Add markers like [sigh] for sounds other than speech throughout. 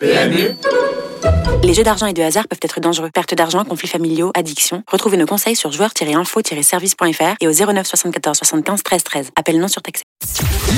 PMU les jeux d'argent et de hasard peuvent être dangereux. Perte d'argent, conflits familiaux, addiction. Retrouvez nos conseils sur joueurs-info-service.fr et au 09 74 75 13 13. Appel non surtaxé.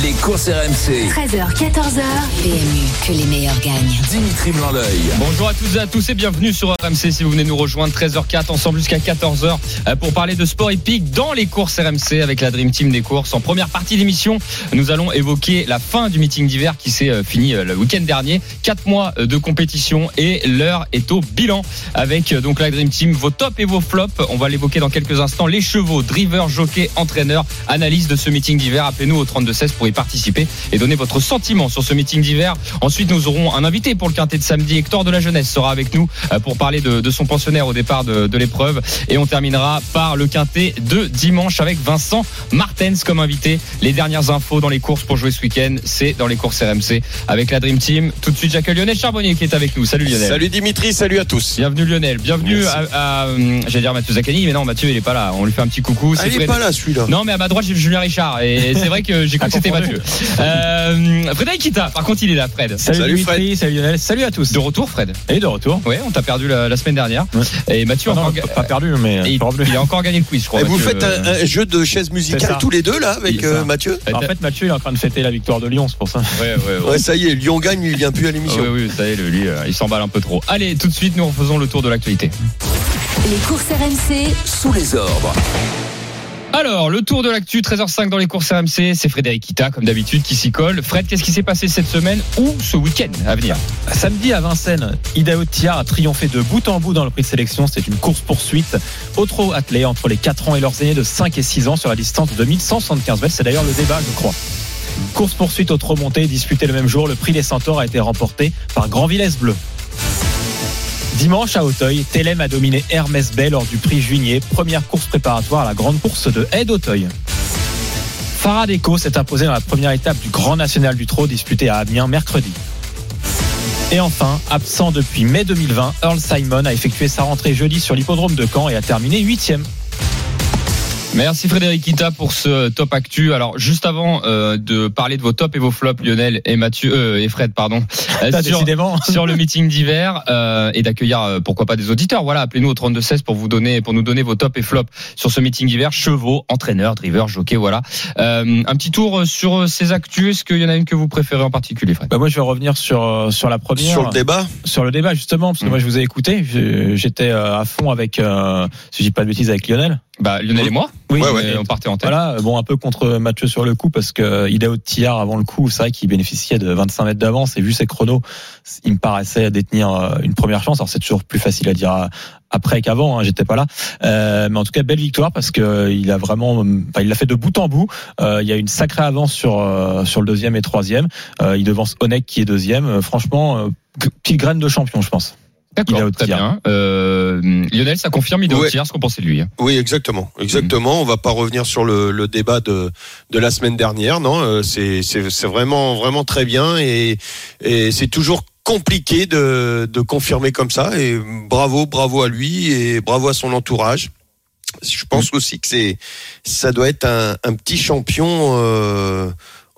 Les courses RMC. 13h, 14h. PMU, que les meilleurs gagnent. Dimitri blanc Bonjour à toutes et à tous et bienvenue sur RMC si vous venez nous rejoindre 13h04 ensemble jusqu'à 14h euh, pour parler de sport épique dans les courses RMC avec la Dream Team des courses. En première partie d'émission, nous allons évoquer la fin du meeting d'hiver qui s'est euh, fini euh, le week-end dernier. Quatre mois de compétition et l'heure est au bilan avec donc la Dream Team, vos tops et vos flops. On va l'évoquer dans quelques instants. Les chevaux, driver, jockey, entraîneur, analyse de ce meeting d'hiver. Appelez-nous au 32-16 pour y participer et donner votre sentiment sur ce meeting d'hiver. Ensuite, nous aurons un invité pour le quintet de samedi. Hector de la Jeunesse sera avec nous euh, pour parler de, son pensionnaire au départ de, l'épreuve. Et on terminera par le quintet de dimanche avec Vincent Martens comme invité. Les dernières infos dans les courses pour jouer ce week-end, c'est dans les courses RMC avec la Dream Team. Tout de suite, j'accueille Lionel Charbonnier qui est avec nous. Salut Lionel. Salut Dimitri, salut à tous. Bienvenue Lionel, bienvenue à, euh, j'allais dire Mathieu Zaccani, mais non Mathieu il est pas là. On lui fait un petit coucou. Ah, il est pas là celui-là. Non mais à ma droite j'ai Julien Richard et [laughs] c'est vrai que j'ai cru que c'était Mathieu. Euh, Frédéric Kita, par contre il est là Fred. Salut, Fred. salut Lionel, salut à tous. De retour Fred. Et de retour. Ouais, on t'a perdu la, semaine dernière. Et Mathieu encore pas perdu mais il, a encore gagné le quiz je crois. Et vous faites un, jeu de chaises musicales tous les deux là avec euh, Mathieu. En fait Mathieu il est en train de fêter la victoire de Lyon, c'est pour ça. Ouais, ouais, ouais. ça y est, Lyon gagne, il vient plus à l'émission. Oui oui, ça y est, lui il s'emballe un peu trop. Allez, tout de suite nous faisons le tour de l'actualité. Les courses RMC sous les ordres. Alors, le tour de l'actu, 13h05 dans les courses RMC, c'est Frédéric Kita, comme d'habitude, qui s'y colle. Fred, qu'est-ce qui s'est passé cette semaine ou ce week-end à venir Samedi à Vincennes, Idao Tiar a triomphé de bout en bout dans le prix de sélection. C'est une course-poursuite au trot attelé entre les 4 ans et leurs aînés de 5 et 6 ans sur la distance de 1175 mètres. C'est d'ailleurs le débat, je crois. Course-poursuite au trot monté, disputée le même jour. Le prix des Centaures a été remporté par Grand Villesse Bleu. Dimanche à Auteuil, Télém a dominé Hermès Bay lors du prix Juigné, première course préparatoire à la grande course de Haie d'Auteuil. Farah Deco s'est imposé dans la première étape du Grand National du Trot disputé à Amiens mercredi. Et enfin, absent depuis mai 2020, Earl Simon a effectué sa rentrée jeudi sur l'hippodrome de Caen et a terminé huitième. Merci Frédéric Kita pour ce top actu. Alors juste avant euh, de parler de vos tops et vos flops, Lionel et Mathieu euh, et Fred, pardon, [laughs] euh, sur, [laughs] sur, le meeting d'hiver et d'accueillir pourquoi pas des auditeurs. Voilà, appelez-nous au 32 16 pour vous donner pour nous donner vos tops et flops sur ce meeting d'hiver. Chevaux, entraîneurs, drivers, jockeys, voilà. un petit tour sur ces actus. Est-ce qu'il y en a une que vous préférez en particulier, Fred? Bah Moi, je vais revenir sur sur la première. Sur le débat? Sur le débat justement, parce que mmh. moi je vous ai écouté. J'étais à fond avec, si je dis pas de bêtises, avec Lionel. Bah Lionel et moi. Oui, on partait en tête. Voilà, bon, un peu contre Mathieu sur le coup parce que il est au Tillard avant le coup. C'est vrai qu'il bénéficiait de 25 mètres d'avance et vu ses chronos, il me paraissait détenir euh, une première chance. Alors c'est toujours plus facile à dire après qu'avant. Hein, J'étais pas là, euh, mais en tout cas belle victoire parce que il a vraiment, enfin, il l'a fait de bout en bout. Euh, il y a une sacrée avance sur euh, sur le deuxième et troisième. Euh, il devance Onek qui est deuxième. franchement, petite graine de champion, je pense. D'accord, très bien. Euh, Lionel, ça confirme, il ouais. ce qu'on pensait de lui. Hein. Oui, exactement, exactement. Mm. On va pas revenir sur le, le, débat de de la semaine dernière, non. Euh, c'est vraiment vraiment très bien et et c'est toujours compliqué de de confirmer comme ça. Et bravo, bravo à lui et bravo à son entourage. Je pense mm. aussi que c'est ça doit être un, un petit champion. Euh,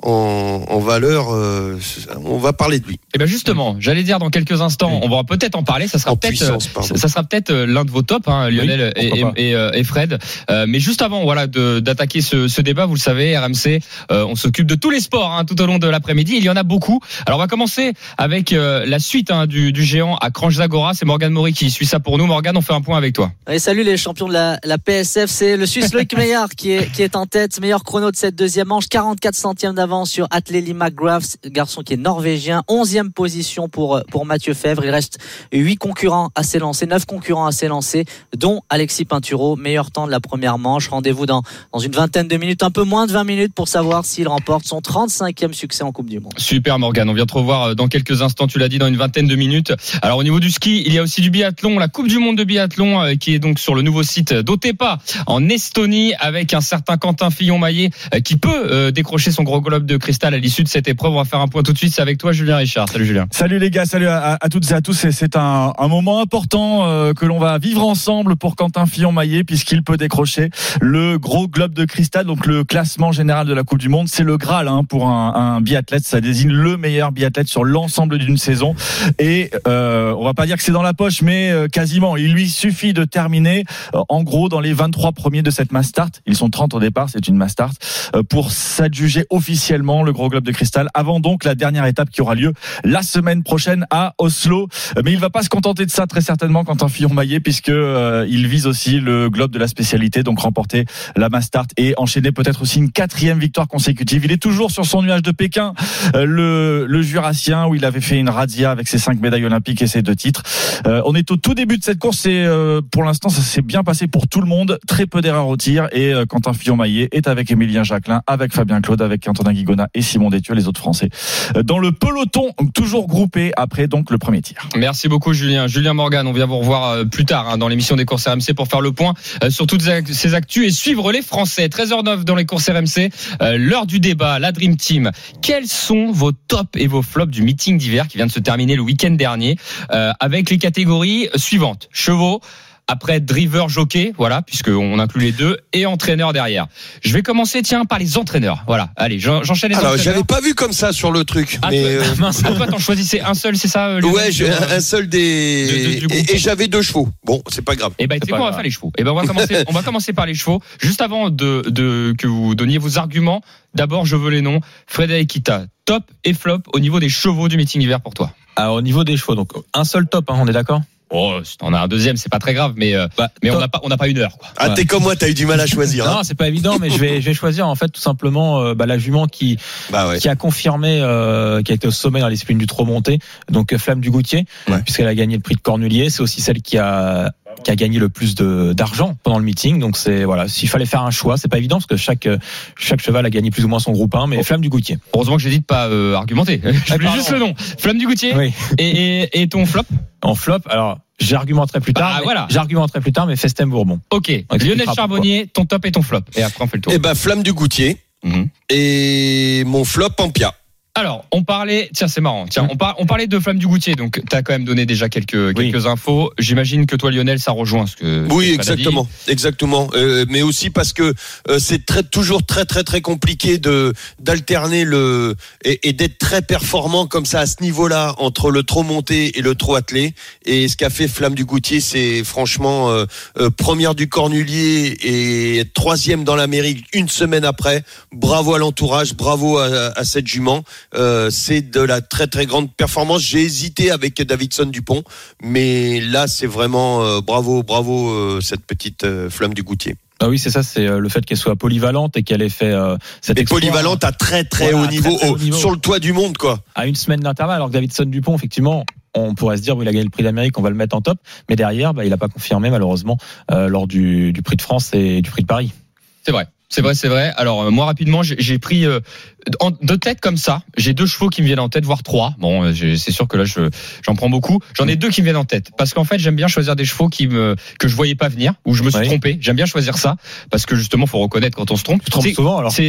en, valeur, euh, on va parler de lui. Et eh bien justement, j'allais dire dans quelques instants, on va peut-être en parler. Ça sera peut-être, euh, ça sera peut-être euh, l'un de vos tops, hein, Lionel et, Fred. mais juste avant, voilà, d'attaquer ce, débat, vous le savez, RMC, on s'occupe de tous les sports hein, tout au long de l'après-midi. Il y en a beaucoup. Alors on va commencer avec la suite hein, du, géant à Cranch Zagora. C'est Morgan Maury qui suit ça pour nous. Morgan, on fait un point avec toi. Et salut les champions de la, PSF. C'est le Suisse Loïc [laughs] Meillard qui est, qui est en tête, meilleur chrono de cette deuxième manche, 44 centièmes d'avance sur Atleli McGrath, garçon qui est norvégien. 11e position pour, pour Mathieu Fèvre. Il reste 8 concurrents à s'élancer, 9 concurrents à s'élancer, dont Alexis Pinturo, meilleur temps de la première manche. Rendez-vous dans, dans une vingtaine de minutes, un peu moins de 20 minutes pour savoir s'il remporte son 35e succès en Coupe du Monde. Super Morgan, on vient te revoir euh, dans quelques instants, tu l'as dit, dans une vingtaine de minutes. Alors au niveau du ski, il y a aussi du biathlon, la Coupe du Monde de biathlon euh, qui est donc sur le nouveau site d'Otepa en Estonie avec un certain Quentin Fillon-Maillet euh, qui peut décrocher son gros globe de cristal à l'issue de cette épreuve. On va faire un point tout de suite. C'est avec toi, Julien Richard. Salut Julien. Salut les gars, salut à, toutes et à tous. C'est un, moment important euh, que l'on va vivre ensemble pour Quentin Fillon-Maillet puisqu'il peut décrocher le gros globe de cristal, donc le classement général de la Coupe du Monde. C'est le Graal hein, pour un, biathlète. Ça désigne le meilleur biathlète sur l'ensemble d'une saison. Et euh, on va pas dire que c'est dans la poche, mais euh, quasiment. Il lui suffit de terminer en gros dans les 23 premiers de cette mass. Ils sont 30 au départ, c'est une mass start pour s'adjuger officiellement le gros globe de cristal avant donc la dernière étape qui aura lieu la semaine prochaine à Oslo. Mais il va pas se contenter de ça très certainement Quentin Fillon-Maillet puisque euh, il vise aussi le globe de la spécialité, donc remporter la mass start et enchaîner peut-être aussi une quatrième victoire consécutive. Il est toujours sur son nuage de Pékin, euh, le, Jurassien où il avait fait une razzia avec ses cinq médailles olympiques et ses deux titres. Euh, on est au tout début de cette course et pour l'instant ça s'est bien passé pour tout le monde. Très peu d'erreurs au tir et Quentin Fillon-Maillet est avec Émilien Jacquelin, avec Fabien Claude, avec Guigona et Simon Détieux, les autres Français. Dans le peloton, toujours groupé après donc le premier tir. Merci beaucoup Julien. Julien Morgan, on vient vous revoir euh, plus tard hein, dans l'émission des courses RMC pour faire le point euh, sur toutes ces actus et suivre les Français. 13h09 dans les courses RMC, euh, l'heure du débat, la Dream Team. Quels sont vos tops et vos flops du meeting d'hiver qui vient de se terminer le week-end dernier avec les catégories suivantes chevaux après driver jockey, voilà, puisqu'on inclut les deux, et entraîneur derrière. Je vais commencer, tiens, par les entraîneurs. Voilà, allez, j'en- j'enchaîne les Alors, entraîneurs. j'avais pas vu comme ça sur le truc. Ah, mais, euh, mince, ah, toi, t'en choisissais un seul, c'est ça euh, ouais, j'ai un un seul De- des. de- et et j'avais deux chevaux. Bon, c'est pas grave. Eh ben, tu sais on va faire les chevaux. Eh ben, on va commencer, on va commencer par les chevaux. Juste avant de, de, que vous donniez vos arguments, d'abord, je veux les noms. Frédéric Kita, top et flop au niveau des chevaux du meeting hiver pour toi. Alors, au niveau des chevaux, donc un seul top, hein, on est d'accord? Oh, si t'en as un deuxième, c'est pas très grave, mais, euh, Bah, mais on n'a pas, on n'a pas une heure, quoi. Ah, t'es comme moi, t'as eu du mal à choisir. hein. Non, c'est pas évident, mais je vais, je vais choisir en fait tout simplement euh, bah, la jument qui, Bah ouais. qui a confirmé, euh, qui a été au sommet dans les du trop monté, donc Flamme du Goutier, Ouais. puisqu'elle a gagné le prix de Cornulier. C'est aussi celle qui a qui a gagné le plus de d'argent pendant le meeting. Donc c'est voilà, s'il fallait faire un choix, c'est pas évident parce que chaque chaque cheval a gagné plus ou moins son groupe 1, mais Flamme du Goutier. Heureusement que j'ai dit de pas euh, argumenter. [laughs] Je voulais juste le nom. Flamme du Goutier. Oui. Et, et, et ton flop En flop, alors j'argumenterai plus tard. Bah, mais- voilà. J'argumenterai plus tard, mais Festem Bourbon. Ok. Lionel pourquoi. Charbonnier, ton top et ton flop. Et après, on fait le tour. Eh ben, flamme du goutier. Mhm. Et mon flop en pia. Alors, on parlait, tiens, c'est marrant. Tiens, on, par- on parlait de Flamme du Goutier, donc tu as quand même donné déjà quelques, Oui. quelques infos. J'imagine que toi, Lionel, ça rejoint ce que. Oui, ce exactement, exactement. Euh, mais aussi parce que euh, c'est très toujours très très très compliqué de d'alterner le et, et d'être très performant comme ça à ce niveau-là entre le trop monté et le trop attelé. Et ce qu'a fait Flamme du Goutier, c'est franchement euh, euh, première du Cornulier et troisième dans l'Amérique une semaine après. Bravo à l'entourage, bravo à, à cette jument. Euh, c'est de la très très grande performance. J'ai hésité avec Davidson Dupont, mais là c'est vraiment euh, bravo, bravo euh, cette petite euh, flamme du Goutier. Ah oui, c'est ça, c'est le fait qu'elle soit polyvalente et qu'elle ait fait euh, cet Et exploit polyvalente à très très Voilà, haut très, niveau, très haut au- niveau. sur le toit du monde quoi. à une semaine d'intervalle, alors que Davidson Dupont, effectivement, on pourrait se dire, oui, il a gagné le prix d'Amérique, on va le mettre en top, mais derrière, bah, il n'a pas confirmé, malheureusement, euh, lors du, du prix de France et du prix de Paris. C'est vrai. C'est vrai, c'est vrai. Alors euh, moi rapidement, j'ai pris euh, en, de tête comme ça. J'ai deux chevaux qui me viennent en tête, voire trois. Bon, euh, c'est sûr que là, je j'en prends beaucoup. J'en ai deux qui me viennent en tête parce qu'en fait, j'aime bien choisir des chevaux qui me que je voyais pas venir ou je me suis trompé. J'aime bien choisir ça parce que justement, faut reconnaître quand on se trompe. Tu trompes souvent, alors c'est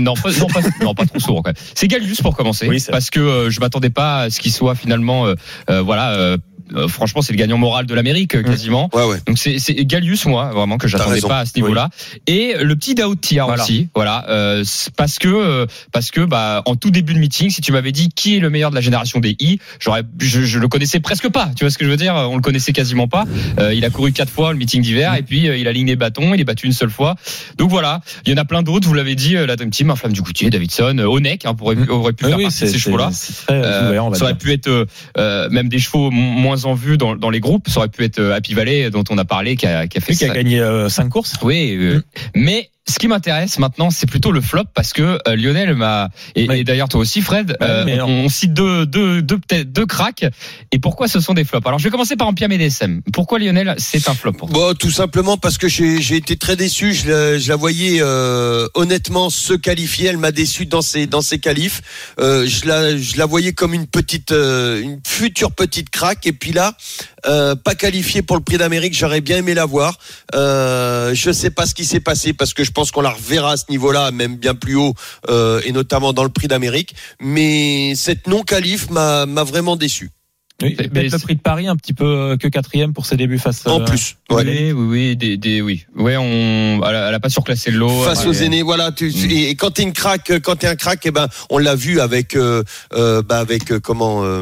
non pas non pas, non, pas trop souvent. C'est Gallius pour commencer Oui, parce que euh, je m'attendais pas à ce qu'il soit finalement euh, euh, voilà euh, franchement c'est le gagnant moral de l'Amérique euh, quasiment. Ouais ouais. Donc c'est c'est Gallius moi vraiment que j'attendais pas à ce niveau-là. Et le petit Daoud Tia Voilà. aussi voilà euh, parce que euh, parce que bah en tout début de meeting si tu m'avais dit qui est le meilleur de la génération des I j'aurais je, je le connaissais presque pas. Tu vois ce que je veux dire? On le connaissait quasiment pas. Euh, il a couru quatre fois le meeting d'hiver et puis euh, il a ligné les bâtons il est battu une seule fois. Donc voilà. Il y en a plein d'autres vous l'avez dit la Dream Team un flamme du Goutier Davidson Onek hein, pourrait, aurait pu Oui, faire oui, partie de ces chevaux là c'est- c'est très ouvert, on va ça aurait pu être euh, euh, même des chevaux m- moins en vue dans, dans les groupes. Ça aurait pu être euh, Happy Valley dont on a parlé, qui a, qui a fait Lui qui a gagné 5 courses. Oui, euh, Mm. mais ce qui m'intéresse maintenant, c'est plutôt le flop parce que euh, Lionel m'a et, d'ailleurs toi aussi, Fred, Ouais, euh, on, on cite deux deux deux peut-être deux cracks. Et pourquoi ce sont des flops? Alors je vais commencer par Ampia DSM. Pourquoi Lionel, c'est un flop pour toi? Bon, tout simplement parce que j'ai j'ai été très déçu. Je la, je la voyais euh, honnêtement se qualifier. Elle m'a déçu dans ses dans ses qualifs. Euh, je la je la voyais comme une petite euh, une future petite craque. Et puis là, euh, pas qualifié pour le Prix d'Amérique. J'aurais bien aimé la voir. Euh, je sais pas ce qui s'est passé parce que je pense qu'on la reverra à ce niveau-là, même bien plus haut, euh, et notamment dans le Prix d'Amérique. Mais cette non qualif m'a m'a vraiment déçu. Oui, Mais peut-être le prix de Paris un petit peu euh, que quatrième pour ses débuts face. En euh, plus, ouais. Oui, oui, oui, des, des, oui. Ouais, on, elle a, elle a pas surclassé le lot. face Ouais. aux aînés, voilà. Tu, Mm. et, et quand t'es une craque, quand t'es un crack, eh ben, on l'a vu avec, euh, euh, bah, avec euh, comment, euh,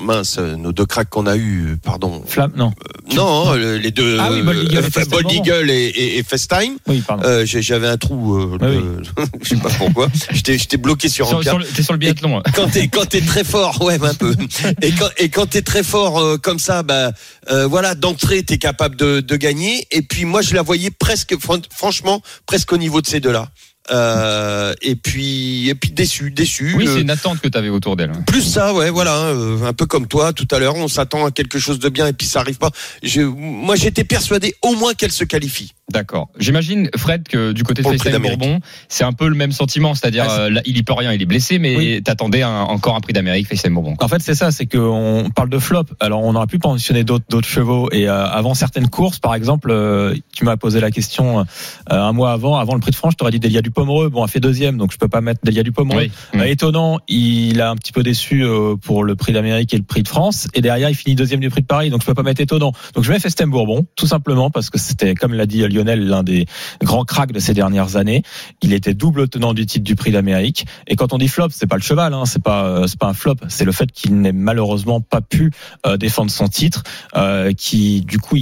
mince, nos deux cracks qu'on a eu, pardon. Flamme, non. Non, euh, les deux. Ah oui, Bold Eagle et euh, Festime Bold. Eagle et, et, et FaceTime. Oui, pardon. Euh, J'avais un trou. Euh, Ah de- [laughs] je sais pas pourquoi. J'étais j'étais bloqué sur, un Sur, sur le, t'es sur le biathlon. hein. Quand t'es quand t'es très fort, ouais, un peu. [laughs] Et quand et quand t'es très fort euh, comme ça, bah euh, voilà, d'entrée t'es capable de, de gagner. Et puis moi je la voyais presque, fran- franchement, presque au niveau de ces deux-là. Euh, et puis et puis déçu, déçu. Oui, c'est une attente que tu avais autour d'elle. plus ça, ouais, voilà, hein, euh, un peu comme toi tout à l'heure, on s'attend à quelque chose de bien et puis ça arrive pas. Je, moi, j'étais persuadé au moins qu'elle se qualifie. D'accord. J'imagine, Fred, que du côté de FaceTime. Bourbon, c'est un peu le même sentiment. C'est-à-dire, c'est- euh, il y peut rien, il est blessé, mais Oui. t'attendais encore un prix d'Amérique, FaceTime Bourbon. En fait, c'est ça, c'est qu'on parle de flop. Alors, on aurait pu mentionner d'autres d'autres chevaux. Et euh, avant certaines courses, par exemple, euh, tu m'as posé la question euh, un mois avant, avant le Prix de France, je t'aurais dit Delia du Pomereux. Bon, a fait deuxième, donc je peux pas mettre Delia du Pomereux. Oui. Euh, étonnant, il a un petit peu déçu euh, pour le Prix d'Amérique et le Prix de France. Et derrière, il finit deuxième du Prix de Paris, donc je peux pas mettre étonnant. Donc je mets Festem Bourbon, tout simplement parce que c'était, comme l'a dit Lionel, l'un des grands cracks de ces dernières années. Il était double tenant du titre du Prix d'Amérique. Et quand on dit flop, c'est pas le cheval, hein, c'est pas, euh, c'est pas un flop, c'est le fait qu'il n'ait malheureusement pas pu euh, défendre son titre, euh, qui du coup,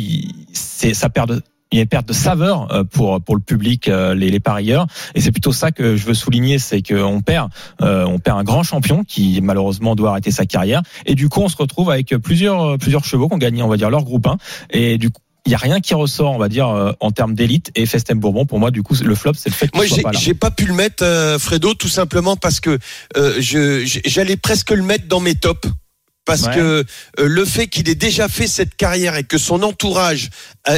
c'est il y a une perte de saveur pour pour le public, les, les parieurs, et c'est plutôt ça que je veux souligner, c'est qu'on perd, on perd un grand champion qui malheureusement doit arrêter sa carrière, et du coup on se retrouve avec plusieurs plusieurs chevaux qui ont gagné, on va dire leur groupe 1, et du coup il y a rien qui ressort, on va dire, euh, en termes d'élite. Et Festem Bourbon, pour moi, du coup, le flop, c'est le fait qu'il Moi, j'ai pas là. j'ai pas pu le mettre, euh, Fredo, tout simplement parce que euh, je j'allais presque le mettre dans mes tops. Parce Ouais. que le fait qu'il ait déjà fait cette carrière et que son entourage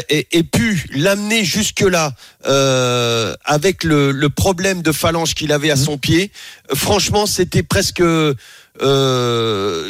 ait, ait pu l'amener jusque-là euh, avec le, le problème de phalange qu'il avait à Mhm. son pied, franchement, c'était presque... Euh,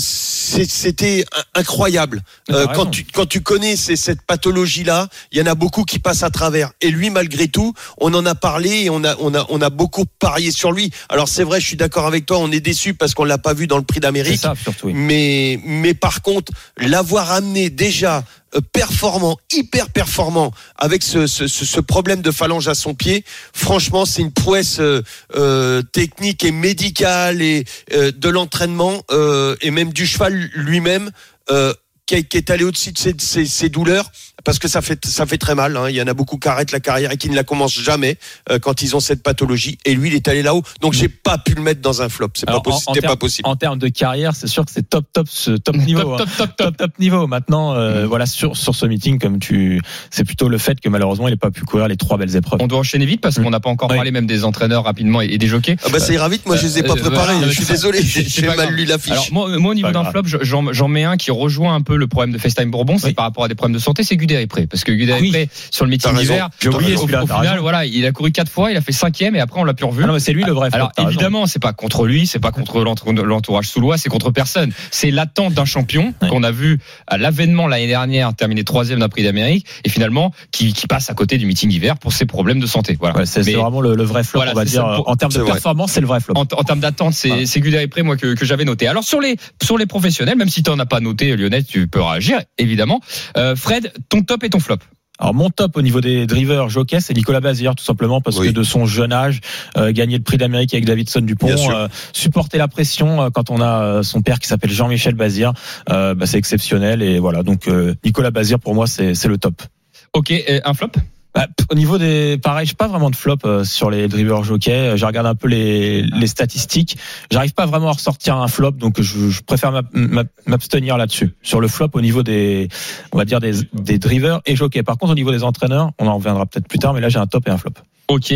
c'était in- incroyable. Euh, quand tu quand tu connais ces- cette pathologie là, il y en a beaucoup qui passent à travers. Et lui, malgré tout, on en a parlé et on a on a on a beaucoup parié sur lui. Alors c'est vrai, je suis d'accord avec toi, on est déçu parce qu'on l'a pas vu dans le Prix d'Amérique. oui. Mais mais par contre, l'avoir amené déjà performant, hyper performant, avec ce, problème de phalange à son pied, franchement, c'est une prouesse euh, euh, technique et médicale et euh, de l'entraînement euh, et même du cheval lui-même. Euh, qui est, allé au-dessus de ses douleurs parce que ça fait ça fait très mal. hein. Il y en a beaucoup qui arrêtent la carrière et qui ne la commencent jamais euh, quand ils ont cette pathologie. Et lui, il est allé là-haut. Donc j'ai pas pu le mettre dans un flop. C'est pas, en- en possible. En termes de carrière, c'est sûr que c'est top, top, ce top [laughs] niveau. hein. Top, top, top, top. top top niveau. Maintenant, euh, voilà sur sur ce meeting, comme tu, c'est plutôt le fait que malheureusement il n'ait pas pu courir les trois belles épreuves. On doit enchaîner vite parce qu'on n'a pas encore Oui. parlé même des entraîneurs rapidement et et des jockeys. Ah bah ça ira vite. Moi, je les ai pas Euh, préparés. voilà, je suis désolé. J'ai mal lu l'affiche. Moi, moi au niveau d'un flop, je- j'en j'en mets un qui rejoint un peu le problème de FaceTime Bourbon, c'est par rapport à des problèmes de santé, c'est Guder Pré. Parce que Guder Ah oui. Pré, sur le meeting d'hiver, J'ai oublié au, celui-là, au t'as final, raison. voilà, il a couru quatre fois, il a fait cinquième et après on l'a plus revu. Ah non, mais c'est lui le vrai. flop, Alors évidemment, c'est pas contre lui, c'est pas contre l'entour- l'entourage soulois, c'est contre personne. C'est l'attente d'un champion Ouais. qu'on a vu à l'avènement l'année dernière terminer troisième d'un Prix d'Amérique et finalement qui, qui passe à côté du meeting d'hiver pour ses problèmes de santé. Voilà. Ouais, c'est vraiment le, le vrai flop, Voilà, on va dire. Pour- en termes de performance, c'est le vrai flop. en, en termes d'attente, c'est Voilà. c'est Pré moi que, que j'avais noté. Alors sur les sur les professionnels, même si tu n'en as pas noté, Lionel, tu peux réagir évidemment. Euh, Fred, ton top et ton flop. Alors mon top au niveau des drivers jockeys, c'est Nicolas Bazir tout simplement parce Oui. que de son jeune âge, euh, gagner le prix d'Amérique avec Davidson Dupont, euh, supporter la pression euh, quand on a euh, son père qui s'appelle Jean-Michel Bazir, euh, bah, c'est exceptionnel et voilà donc euh, Nicolas Bazir pour moi c'est le top. Ok, un flop? Bah, au niveau des, pareil, j'ai pas vraiment de flop euh, sur les drivers jockeys. Euh, Je regarde un peu les, les statistiques. J'arrive pas vraiment à ressortir un flop, donc je, je préfère m'ab- m'ab- m'abstenir là-dessus. Sur le flop, au niveau des, on va dire des, des drivers et jockeys. Par contre, au niveau des entraîneurs, on en reviendra peut-être plus tard, mais là j'ai un top et un flop. Ok.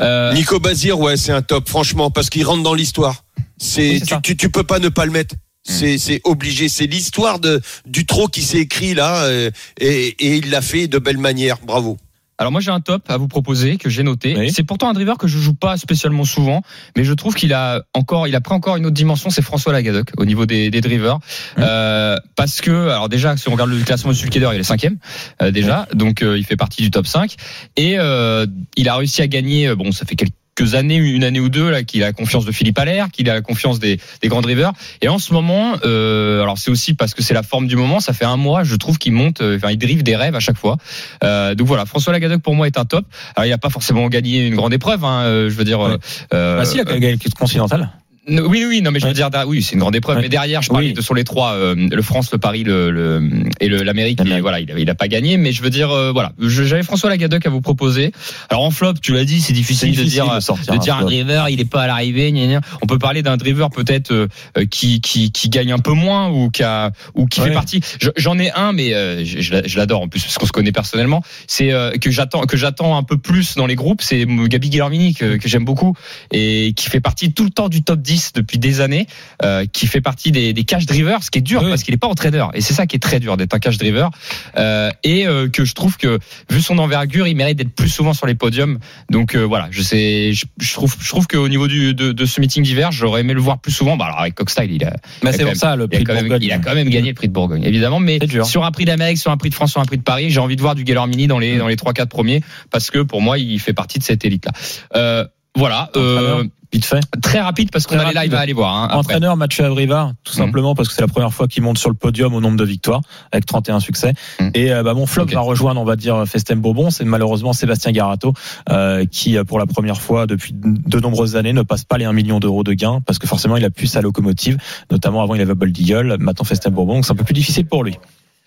Euh, Nico Bazir, ouais, c'est un top, franchement, parce qu'il rentre dans l'histoire. C'est, Oui, tu, tu, tu peux pas ne pas le mettre. C'est, c'est obligé. C'est l'histoire de du trop qui s'est écrit là, euh, et, et il l'a fait de belle manière. Bravo. Alors moi j'ai un top à vous proposer que j'ai noté. Oui. C'est pourtant un driver que je joue pas spécialement souvent, mais je trouve qu'il a encore, il a pris encore une autre dimension. C'est François Lagadoc au niveau des, des drivers, Euh, parce que alors déjà si on regarde le classement du Sulkeder, il est cinquième euh, déjà, donc euh, il fait partie du top 5 et euh, il a réussi à gagner. euh, Bon, ça fait quelques années, une année ou deux là, qu'il a la confiance de Philippe Allaire, qu'il a la confiance des, des grands drivers. Et en ce moment, euh, alors c'est aussi parce que c'est la forme du moment. Ça fait un mois, je trouve qu'il monte, euh, enfin il drive des rêves à chaque fois. Euh, donc voilà, François Lagadoc pour moi est un top. Alors il a pas forcément gagné une grande épreuve, hein, euh, je veux dire. Ouais. euh, Bah si, il a quand même gagné le continental. Oui, oui, non, mais je veux dire, oui, c'est une grande épreuve. Ouais. Mais derrière, je parlais Oui. de sur les trois, euh, le France, le Paris, le, le et l'Amérique. Voilà, il a, il a pas gagné, mais je veux dire, euh, voilà, j'avais François Lagadoc à vous proposer. Alors en flop, tu l'as dit, c'est difficile, de dire, de sortir de un dire un driver, il est pas à l'arrivée. On peut parler d'un driver peut-être euh, euh, qui, qui qui gagne un peu moins ou qui a, ou qui Ouais. fait partie. Je- J'en ai un, mais euh, je, je l'a- je l'adore en plus parce qu'on se connaît personnellement. C'est euh, que j'attends que j'attends un peu plus dans les groupes. C'est Gabi Guillermini que, que j'aime beaucoup et qui fait partie tout le temps du top 10 depuis des années, euh, qui fait partie des, des cash drivers, ce qui est dur Oui. parce qu'il est pas en trader et c'est ça qui est très dur d'être un cash driver euh, et euh, que je trouve que vu son envergure, il mérite d'être plus souvent sur les podiums. Donc voilà, je sais, je, je trouve, je trouve qu'au niveau du, de, de ce meeting d'hiver, j'aurais aimé le voir plus souvent. Bah alors avec Cockstyle, il a, c'est quand pour même- ça le il a, prix de quand même, Bourgogne. il a quand même gagné le prix de Bourgogne, évidemment. Mais sur un prix d'Amérique, sur un prix de France, sur un prix de Paris, j'ai envie de voir du Galler Mini dans les dans les trois quatre premiers parce que pour moi, il fait partie de cette élite-là. Euh, voilà. Euh, Entraîneur, Vite fait. très rapide parce qu'on a les lives rapide. à aller voir. Hein. Entraîneur Mathieu Abrivard, tout Mhm. simplement parce que c'est la première fois qu'il monte sur le podium au nombre de victoires, avec 31 succès. Mhm. Et euh, bah, mon flop va rejoindre, on va dire, Festem Bourbon, c'est malheureusement Sébastien Garato, euh, qui euh, pour la première fois depuis de nombreuses années ne passe pas les 1 million d'euros de gains, parce que forcément il a pu sa locomotive, notamment avant il avait Bold Eagle, maintenant Festem Bourbon, donc c'est un peu plus difficile pour lui.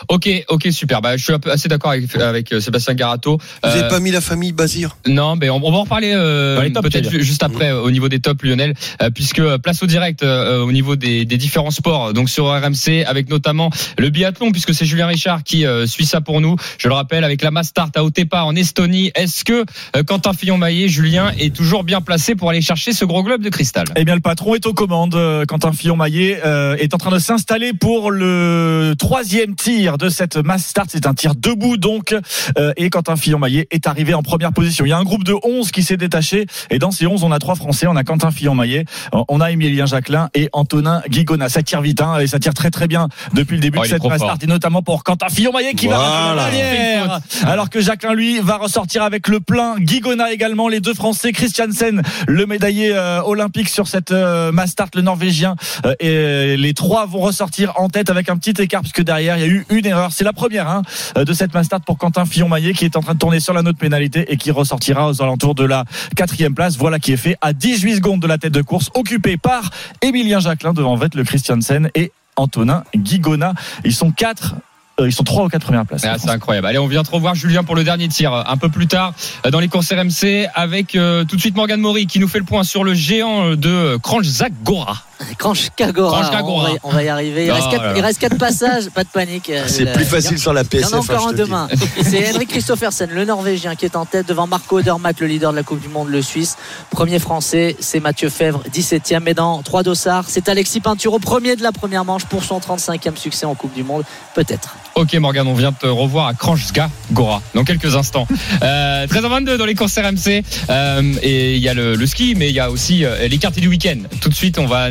Ok, ok, super. Bah, je suis un peu- assez d'accord avec, avec euh, Sébastien Garato. Vous Euh, n'avez pas mis la famille Bazir? Non, mais on, on va en reparler euh, peut-être juste après euh, au niveau des tops Lionel, euh, puisque euh, place au direct euh, au niveau des, des différents sports, donc sur RMC avec notamment le biathlon, puisque c'est Julien Richard qui euh, suit ça pour nous. Je le rappelle avec la Mastart à Otepa en Estonie. Est-ce que euh, Quentin Fillon-Maillet, Julien est toujours bien placé pour aller chercher ce gros globe de cristal? Eh bien, le patron est aux commandes. Euh, Quentin Fillon-Maillet euh, est en train de s'installer pour le troisième tir de cette mass start. C'est un tir debout, donc. Euh, et Quentin Fillon-Maillet est arrivé en première position. Il y a un groupe de 11 qui s'est détaché. Et dans ces 11, on a trois Français. On a Quentin Fillon-Maillet, on a Emilien Jacquelin et Antonin Guigona. Ça tire vite, hein, et ça tire très très bien depuis le début Oh, de cette mass start. Et notamment pour Quentin Fillon-Maillet qui va Voilà. rater la dernière. Alors que Jacqueline, lui, va ressortir avec le plein. Guigona également, les deux Français. Christiansen, le médaillé euh, olympique sur cette euh, mass start, le Norvégien. Euh, et les trois vont ressortir en tête avec un petit écart, puisque derrière, il y a eu une erreur. C'est la première hein, de cette mass start pour Quentin Fillon-Maillet, qui est en train de tourner sur la note pénalité et qui ressortira aux alentours de la quatrième place. Voilà qui est fait à 18 secondes de la tête de course, occupé par Emilien Jacquelin devant Vette, le Christiansen et Antonin Guigona. Ils sont quatre. euh, ils sont trois ou quatre premières places. Ah, c'est incroyable. Allez, on vient te revoir Julien pour le dernier tir euh, un peu plus tard euh, dans les courses RMC avec tout de suite Morgan Maury qui nous fait le point sur le géant de Kranjzak Gora. Kranj Kagora. On, va, on va y arriver. Il, reste quatre, là là. il reste quatre passages, pas de panique. Euh, C'est plus facile sur la Il y PSF. en a encore hein, un le dis. demain. C'est Henrik Christophersen, le Norvégien, qui est en tête devant Marco Odermatt, le leader de la Coupe du Monde, le Suisse. Premier français, c'est Mathieu Fèvre, 17e. Mais dans trois dossards, c'est Alexis Pinturo, premier de la première manche pour son 35e succès en Coupe du Monde. Peut-être. Ok Morgan, on vient te revoir à Kranjska Gora dans quelques instants. Euh, 13h22 dans les courses RMC euh, et il y a le, le ski, mais il y a aussi euh, les quartiers du week-end. Tout de suite, on va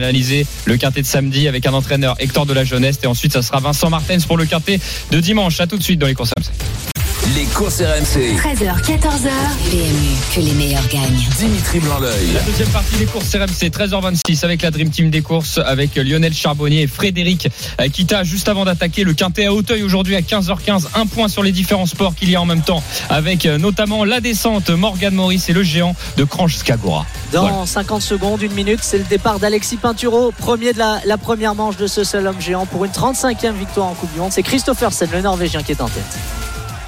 le quintet de samedi avec un entraîneur Hector de la Jeunesse et ensuite ça sera Vincent Martens pour le quintet de dimanche. À tout de suite dans les courses. Les courses RMC. 13h, 14h. PMU, que les meilleurs gagnent. Dimitri Blanc-L'œil. La deuxième partie des courses RMC, 13h26 avec la Dream Team des courses, avec Lionel Charbonnier et Frédéric euh, Kita. Juste avant d'attaquer le quintet à Hauteuil aujourd'hui à 15h15, un point sur les différents sports qu'il y a en même temps, avec euh, notamment la descente Morgan Maurice et le géant de Cranch Skagora. Dans Voilà. 50 secondes, une minute, c'est le départ d'Alexis Pinturo, premier de la, la première manche de ce seul homme géant pour une 35e victoire en Coupe du Monde. C'est Christophersen, le Norvégien, qui est en tête.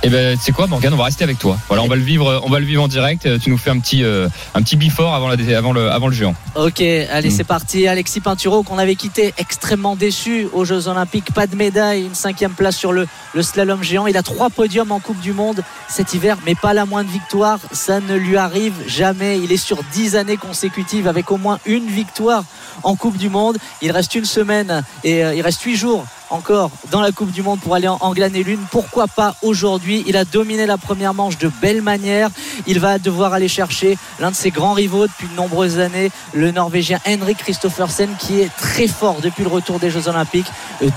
Et ben, c'est quoi, Morgan On va rester avec toi. Voilà, on va le vivre, on va le vivre en direct. Euh, Tu nous fais un petit, euh, un petit before avant, la, avant le, avant le géant. Ok, allez, Mm. c'est parti. Alexis Pinturo, qu'on avait quitté extrêmement déçu aux Jeux Olympiques. Pas de médaille, une cinquième place sur le, le slalom géant. Il a trois podiums en Coupe du Monde cet hiver, mais pas la moindre victoire. Ça ne lui arrive jamais. Il est sur dix années consécutives avec au moins une victoire en Coupe du Monde. Il reste une semaine et euh, il reste huit jours encore dans la Coupe du Monde pour aller en, glaner l'une. Pourquoi pas aujourd'hui? Il a dominé la première manche de belle manière. Il va devoir aller chercher l'un de ses grands rivaux depuis de nombreuses années, le Norvégien Henrik Christophersen, qui est très fort depuis le retour des Jeux Olympiques.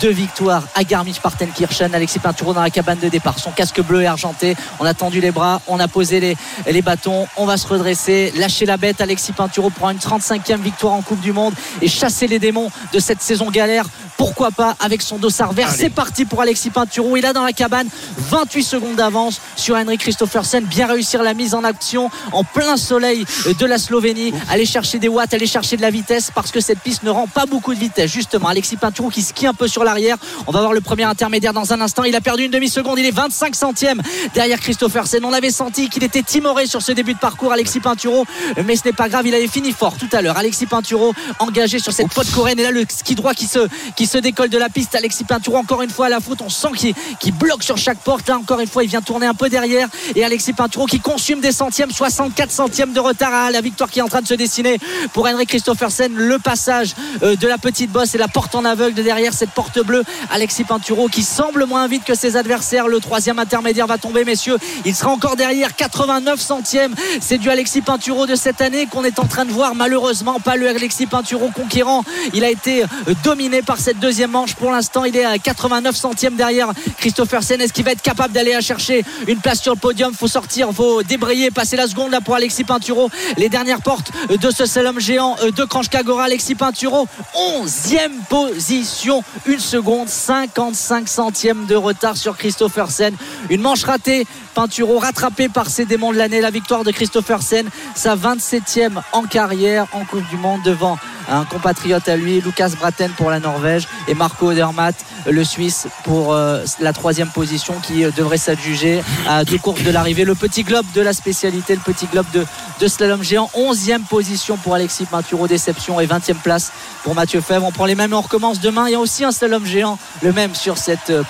Deux victoires à Garmisch-Partenkirchen. Alexis Pinturo dans la cabane de départ. Son casque bleu et argenté. On a tendu les bras, on a posé les, les bâtons. On va se redresser, lâcher la bête. Alexis Pinturo prend une 35e victoire en Coupe du Monde et chasser les démons de cette saison galère. Pourquoi pas avec son dossard vert C'est parti pour Alexis Pinturo. Il a dans la cabane 28 secondes d'avance sur Henrik Christophersen. Bien réussir la mise en action en plein soleil de la Slovénie. Aller chercher des watts, aller chercher de la vitesse parce que cette piste ne rend pas beaucoup de vitesse. Justement, Alexis Pinturo qui skie un peu sur l'arrière. On va voir le premier intermédiaire dans un instant. Il a perdu une demi-seconde. Il est 25 centièmes derrière Christophersen. On avait senti qu'il était timoré sur ce début de parcours, Alexis Pinturo. Mais ce n'est pas grave. Il avait fini fort tout à l'heure. Alexis Pinturo engagé sur cette pote coréenne. Et là, le ski droit qui se, qui se décolle de la piste. Alexis Pinturo encore une fois à la faute. On sent qu'il bloque sur chaque porte. Là, encore une fois, il vient tourner un peu derrière. Et Alexis Pinturo qui consume des centièmes, 64 centièmes de retard à la victoire qui est en train de se dessiner pour Henrik Christophersen. Le passage euh, de la petite bosse et la porte en aveugle de derrière cette porte bleue. Alexis Pinturo qui semble moins vite que ses adversaires. Le troisième intermédiaire va tomber, messieurs. Il sera encore derrière, 89 centièmes. C'est du Alexis Pinturo de cette année qu'on est en train de voir. Malheureusement, pas le Alexis Pinturo conquérant. Il a été euh, dominé par cette deuxième manche. Pour l'instant, il est à 89 centièmes derrière Christophersen. Est-ce qu'il va être capable d'aller à chercher une place sur le podium Faut sortir, faut débrayer, passer la seconde là pour Alexis Pinturo. Les dernières portes de ce slalom géant euh, de Kranjka Agora. Alexis Pinturo, 11e position, une seconde, 55 centièmes de retard sur Christophersen. Une manche ratée. Pinturo rattrapé par ses démons de l'année. La victoire de Christophersen, sa 27e en carrière en Coupe du Monde devant un compatriote à lui, Lucas Braten pour la Norvège et Marco Odermatt, le Suisse, pour euh, la troisième position qui euh, devrait s'adjuger à deux courses de l'arrivée. Le petit globe de la spécialité, le petit globe de, slalom géant. 11e position pour Alexis Pinturo, déception et 20e place pour Mathieu Fèvre. On prend les mêmes et on recommence demain. Il y a aussi un slalom géant, le même sur cette euh.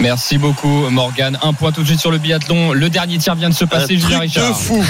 Merci beaucoup Morgan. Un point tout de suite sur le biathlon. Le dernier tir vient de se passer, Julien Richard. de fou.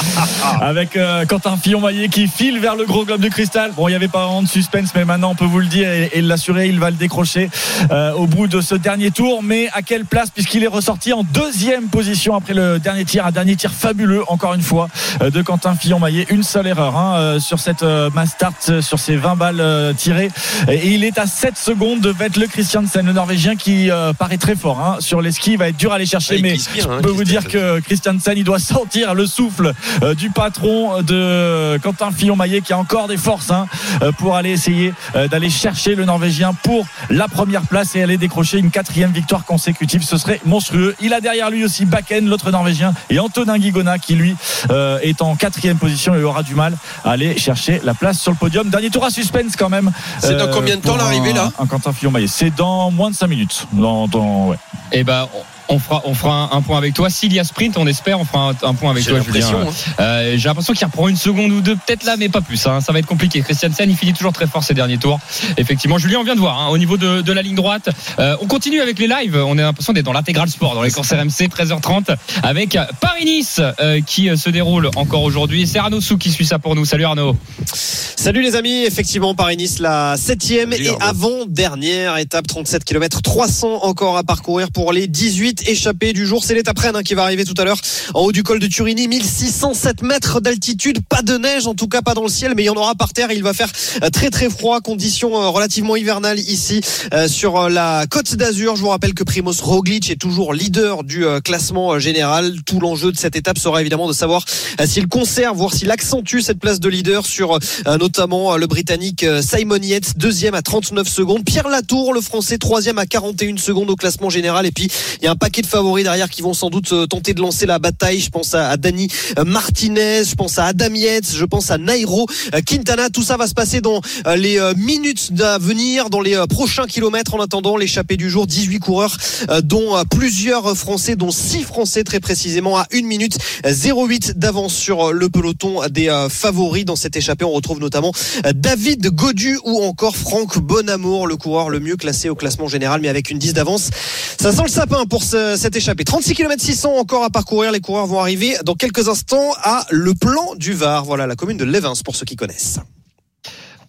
[laughs] avec euh, Quentin Fillon-Maillet qui file vers le gros globe de cristal. Bon, il n'y avait pas vraiment de suspense, mais maintenant on peut vous le dire et, et l'assurer, il va le décrocher euh, au bout de ce dernier tour. Mais à quelle place puisqu'il est ressorti en deuxième position après le dernier tir, un dernier tir fabuleux encore une fois euh, de Quentin Fillon-Maillet. Une seule erreur hein, sur cette euh, mass start, sur ces 20 balles euh, tirées. Et il est à 7 secondes de Vettel Christiansen, le Norvégien qui euh, paraît très fort hein, sur les skis. Il va être dur à aller chercher, Ah, mais hein, je peux vous dire que Christiansen, il doit [laughs] sentir le souffle euh, du patron de Quentin Fillon-Maillet qui a encore des forces hein, euh, pour aller essayer euh, d'aller chercher le Norvégien pour la première place et aller décrocher une quatrième victoire consécutive. Ce serait monstrueux. Il a derrière lui aussi Bakken, l'autre Norvégien, et Antonin Guigona qui lui euh, est en quatrième position et aura du mal à aller chercher la place sur le podium. Dernier tour à suspense quand même. C'est dans combien de temps, l'arrivée, là? Un Quentin Fillon-Maillet. C'est dans moins de 5 minutes. Dans, dans- ouais. Et ben on fera, on fera un, un point avec toi. S'il y a sprint, on espère, on fera un, un point avec toi, Julien. l'impression, hein. Euh, J'ai l'impression qu'il reprend une seconde ou deux, peut-être là, mais pas plus. hein. Ça va être compliqué. Christiansen, il finit toujours très fort ces derniers tours. Effectivement, Julien, on vient de voir hein, au niveau de, de la ligne droite. Euh, on continue avec les lives. On a l'impression d'être dans l'intégral sport, dans les courses RMC, 13h30, avec Paris-Nice euh, qui se déroule encore aujourd'hui. C'est Arnaud Sou qui suit ça pour nous. Salut Arnaud. Salut les amis, effectivement Paris-Nice la septième et avant-dernière étape, 37 km, 300 encore à parcourir pour les 18 échappés du jour. C'est l'étape Rennes hein, qui va arriver tout à l'heure en haut du col de Turini, 1607 mètres d'altitude, pas de neige, en tout cas pas dans le ciel, mais il y en aura par terre. Il va faire euh, très très froid, conditions euh, relativement hivernales ici euh, sur euh, la Côte d'Azur. Je vous rappelle que Primoz Roglic est toujours leader du euh, classement général. Tout l'enjeu de cette étape sera évidemment de savoir euh, s'il conserve, voire s'il accentue cette place de leader sur notamment le Britannique Simon Yates, deuxième à 39 secondes. Pierre Latour, le Français, troisième à 41 secondes au classement général. Et puis il y a un paquet de favoris derrière qui vont sans doute euh, tenter de lancer la bataille. Je pense à, à Dani euh, Martinez, je pense à Adam Yates, je pense à Nairo euh, Quintana. Tout ça va se passer dans les minutes à venir, dans les prochains kilomètres. En attendant, l'échappée du jour, 18 coureurs, dont plusieurs Français, dont 6 Français très précisément à 1 minute 08 d'avance sur le peloton des favoris dans cette échappée. On retrouve notamment David Godu ou encore Franck Bonamour, le coureur le mieux classé au classement général, mais avec une 10 d'avance. Ça sent le sapin pour ce- cette échappée. 36 km 600 encore à parcourir. Les coureurs vont arriver dans quelques instants à Le Plan du Var. Voilà la commune de Levens pour ceux qui connaissent.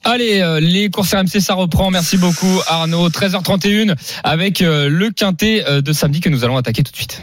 Allez, euh, les courses RMC, ça reprend. Merci beaucoup Arnaud. 13h31 avec euh, le quintet euh, de samedi que nous allons attaquer tout de suite.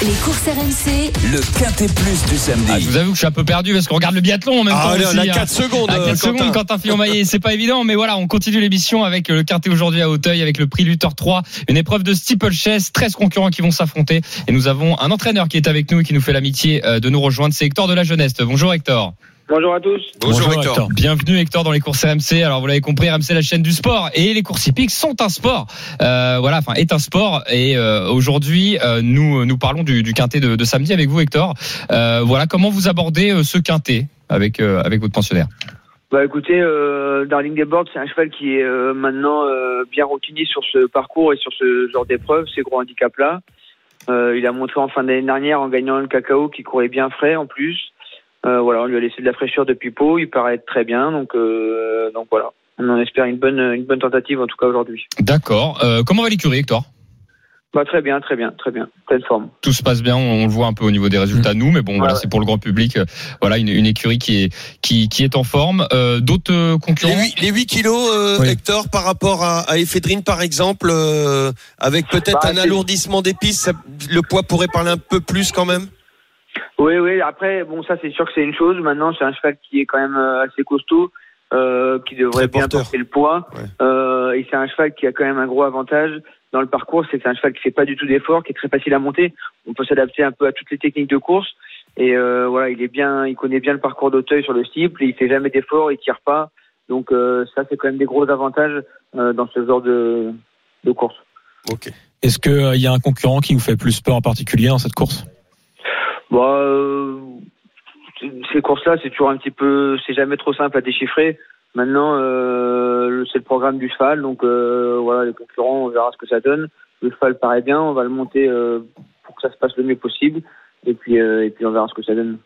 Les courses RMC, Le quintet plus du samedi. Ah, je vous avoue que je suis un peu perdu parce qu'on regarde le biathlon en même temps. Ah, allez, on aussi, a hein. 4 secondes. À 4 euh, secondes, Quentin. Fillon-Maillet, c'est pas évident, mais voilà, on continue l'émission avec le quintet aujourd'hui à Hauteuil, avec le prix Luther 3, une épreuve de steeplechase, 13 concurrents qui vont s'affronter, et nous avons un entraîneur qui est avec nous et qui nous fait l'amitié euh, de nous rejoindre, c'est Hector de la Jeunesse. Bonjour Hector. Bonjour à tous. Bonjour, Hector. Bienvenue Hector dans les courses RMC. Alors vous l'avez compris, RMC la chaîne du sport et les courses hippiques sont un sport. Euh, voilà, enfin est un sport. Et euh, aujourd'hui, euh, nous nous parlons du, du quintet de, de samedi avec vous Hector. Euh, voilà, comment vous abordez euh, ce quintet avec euh, avec votre pensionnaire? Bah écoutez, euh, Darling des Bords, c'est un cheval qui est euh, maintenant euh, bien routinier sur ce parcours et sur ce genre d'épreuve, ces gros handicaps là. Euh, il a montré en fin d'année dernière en gagnant le cacao qui courait bien frais en plus. Euh, voilà, on lui a laissé de la fraîcheur depuis Pau, il paraît être très bien, donc euh, donc voilà. On en espère une bonne une bonne tentative en tout cas aujourd'hui. D'accord. Euh, comment va l'écurie Hector? Bah très bien, très bien, très bien, pleine forme. tout se passe bien, on le voit un peu au niveau des résultats nous, mais bon voilà, Ouais. c'est pour le grand public. Voilà une, une écurie qui est qui, qui est en forme. Euh, D'autres Les concurrents? 8, les huit kilos, euh, Oui. Hector, par rapport à, à Ephedrine, par exemple, euh, avec peut-être Bah, un alourdissement des pistes, ça- le poids pourrait parler un peu plus quand même? Oui, oui. Après, bon, ça c'est sûr que c'est une chose. Maintenant, c'est un cheval qui est quand même euh, assez costaud, euh, qui devrait bien porter le poids. Ouais. Euh, et c'est un cheval qui a quand même un gros avantage dans le parcours, c'est que c'est un cheval qui fait pas du tout d'effort, qui est très facile à monter. On peut s'adapter un peu à toutes les techniques de course. Et euh, voilà, il est bien, il connaît bien le parcours d'Auteuil sur le steeple. Il fait jamais d'effort, il tire pas. Donc euh, ça, c'est quand même des gros avantages euh, dans ce genre de, de course. Ok. Est-ce qu'il y a un concurrent qui vous fait plus peur en particulier dans cette course? Bon, euh, ces courses-là, c'est toujours un petit peu, c'est jamais trop simple à déchiffrer. Maintenant, euh, c'est le programme du cheval, donc euh, voilà, les concurrents, on verra ce que ça donne. Le cheval paraît bien, on va le monter euh, pour que ça se passe le mieux possible, et puis euh, et puis on verra ce que ça donne.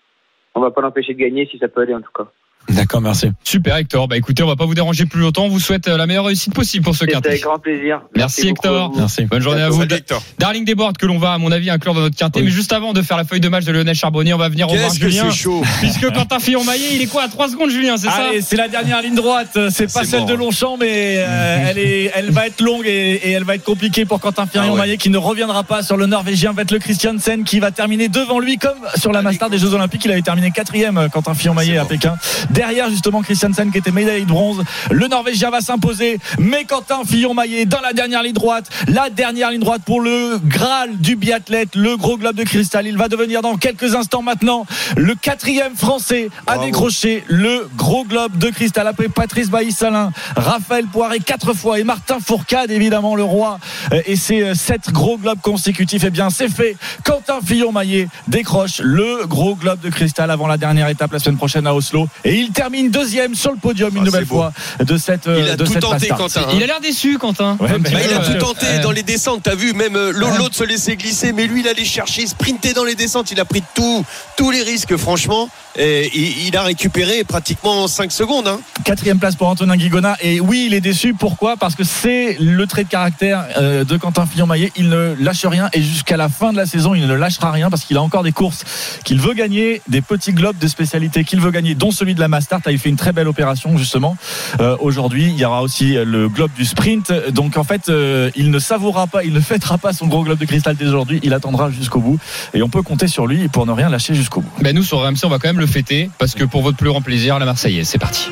On va pas l'empêcher de gagner si ça peut aller en tout cas. D'accord, merci. Super Hector. Bah écoutez, on va pas vous déranger plus longtemps. On vous souhaite euh, la meilleure réussite possible pour ce quintet. avec grand plaisir. Merci, Hector. Merci. Bonne journée à vous. Salut, Hector. Darling des boards que l'on va, à mon avis, inclure dans notre quintet. Oui. Mais juste avant de faire la feuille de match de Lionel Charbonnier, on va venir revoir Julien. c'est chaud Puisque Quentin Fillon-Maillet, il est quoi à 3 secondes, Julien, c'est ça Allez, c'est la dernière ligne droite. C'est pas celle de Longchamp, mais euh, elle est, elle va être longue et, et elle va être compliquée pour Quentin Fillon Ah Maillet qui ne reviendra pas sur le Norvégien Vettel Christiansen qui va terminer devant lui comme sur la Master des Jeux Olympiques. Il avait terminé quatrième euh, Quentin Fillon Maillet à. Pékin. Derrière justement Christiansen qui était médaillé de bronze. Le Norvégien va s'imposer, mais Quentin Fillon Maillet dans la dernière ligne droite. La dernière ligne droite pour le Graal du biathlète, le gros globe de cristal. Il va devenir dans quelques instants maintenant le quatrième français à Bravo. décrocher le gros globe de cristal après Patrice Bailly-Salin, Raphaël Poiré quatre fois et Martin Fourcade évidemment le roi et ces euh, sept gros globes consécutifs. Eh bien c'est fait. Quentin Fillon-Maillet décroche le gros globe de cristal avant la dernière étape la semaine prochaine à Oslo et il termine deuxième sur le podium une Ah, nouvelle fois de cette euh, Il a de tout cette tenté. Quentin. hein. Il a l'air déçu, Quentin. Ouais, Bah, il a euh, tout tenté euh, dans les descentes, t'as vu, même euh, l'autre l'autre se laissait glisser, mais lui il allait chercher, sprinter dans les descentes, il a pris tout, tous les risques franchement, et il, il a récupéré pratiquement 5 secondes. Hein. Quatrième place pour Antonin Guigona. Et oui, il est déçu. Pourquoi? Parce que c'est le trait de caractère euh, de Quentin Fillon-Maillet. Il ne lâche rien et jusqu'à la fin de la saison, il ne lâchera rien parce qu'il a encore des courses qu'il veut gagner, des petits globes de spécialité qu'il veut gagner, dont celui de la Mastart. Il fait une très belle opération justement. Euh, Aujourd'hui, il y aura aussi le globe du sprint. Donc en fait, euh, il ne savourera pas, il ne fêtera pas son gros globe de cristal dès aujourd'hui. Il attendra jusqu'au bout et on peut compter sur lui pour ne rien lâcher jusqu'au bout. Ben nous sur RMC on va quand même le fêter parce que pour votre plus grand plaisir la Marseillaise c'est parti.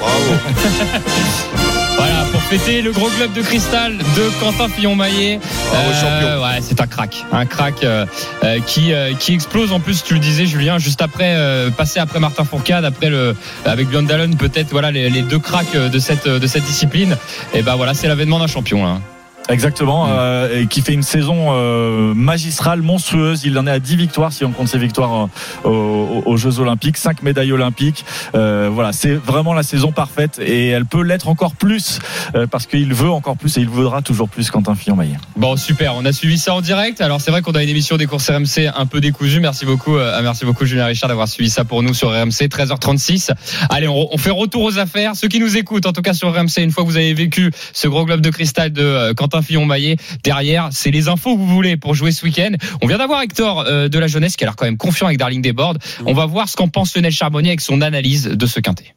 Bravo. [laughs] Voilà pour fêter le gros globe de cristal de Quentin Fillon-Maillet. Ouais c'est un crack, un crack euh, euh, qui euh, qui explose en plus tu le disais Julien juste après euh, passer après Martin Fourcade après le avec Björn peut-être voilà les, les deux cracks euh, de cette de cette discipline et ben voilà c'est l'avènement d'un champion là. Exactement, Mm. euh, et qui fait une saison euh, magistrale, monstrueuse. Il en est à 10 victoires si on compte ses victoires euh, aux, aux Jeux Olympiques, 5 médailles olympiques. Euh, voilà, c'est vraiment la saison parfaite et elle peut l'être encore plus euh, parce qu'il veut encore plus et il voudra toujours plus Quentin Fillon-Maillet. Bon super, on a suivi ça en direct. Alors c'est vrai qu'on a une émission des courses RMC un peu décousue. Merci beaucoup, euh, merci beaucoup Julien Richard d'avoir suivi ça pour nous sur RMC 13h36. Allez, on, on fait retour aux affaires. Ceux qui nous écoutent, en tout cas sur RMC, une fois que vous avez vécu ce gros globe de cristal de euh, Fillon-Maillet, derrière, c'est les infos que vous voulez pour jouer ce week-end. On vient d'avoir Hector euh, de la jeunesse qui a l'air quand même confiant avec Darling Desbordes. On va voir ce qu'en pense Lionel Charbonnier avec son analyse de ce quintet.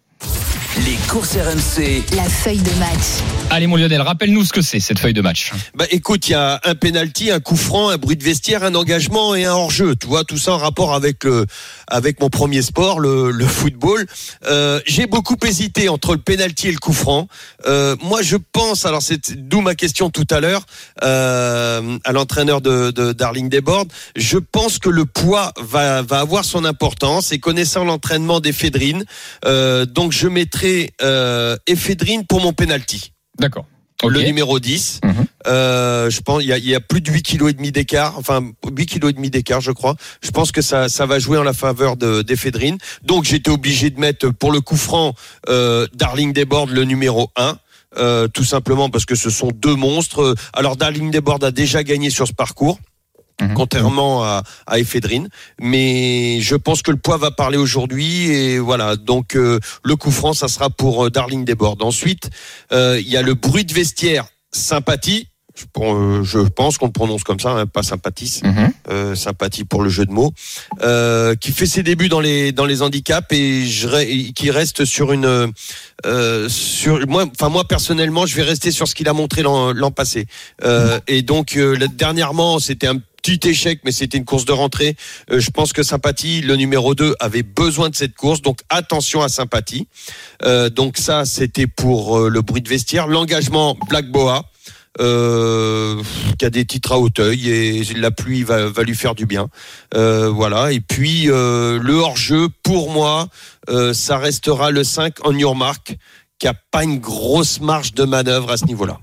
Les courses RMC. La feuille de match. Allez mon Lionel, rappelle-nous ce que c'est cette feuille de match. Bah écoute, il y a un penalty, un coup franc, un bruit de vestiaire, un engagement et un hors-jeu. Tu vois, tout ça en rapport avec le, avec mon premier sport, le, le football. Euh, J'ai beaucoup hésité entre le penalty et le coup franc. Euh, moi, je pense, alors c'est d'où ma question tout à l'heure euh, à l'entraîneur de, de Darling Desbordes. Je pense que le poids va, va avoir son importance et connaissant l'entraînement d'Ephedrine, euh, donc je mettrai euh, Ephedrine pour mon penalty. D'accord. Le numéro 10. Mhm. Euh, je pense il y a, il y a plus de 8 kilos et demi d'écart, enfin 8 kilos et demi d'écart, je crois. Je pense que ça, ça va jouer en la faveur de d'Ephedrine. Donc j'étais obligé de mettre pour le coup franc euh, Darling Desbordes le numéro 1. Euh, tout simplement parce que ce sont deux monstres. Alors Darling Desbordes a déjà gagné sur ce parcours. Mhm. Contrairement à, à Ephedrine, mais je pense que le poids va parler aujourd'hui et voilà. Donc euh, le coup franc, ça sera pour euh, Darling Desbordes. Ensuite, euh, il y a le bruit de vestiaire, sympathie. Je, je pense qu'on le prononce comme ça, hein, pas sympathie, euh, sympathie pour le jeu de mots, euh, qui fait ses débuts dans les dans les handicaps et, je, et qui reste sur une euh, sur moi enfin moi personnellement je vais rester sur ce qu'il a montré l'an passé Euh, et donc euh, dernièrement c'était un petit échec mais c'était une course de rentrée Euh, je pense que sympathie le numéro 2 avait besoin de cette course donc attention à sympathie Euh, donc ça c'était pour euh, le bruit de vestiaire l'engagement Black Boa qui a des titres à Hauteuil et la pluie va, lui faire du bien. Voilà. Et puis le hors-jeu, pour moi, ça restera le 5 en Your Mark, qui a pas une grosse marge de manœuvre à ce niveau-là.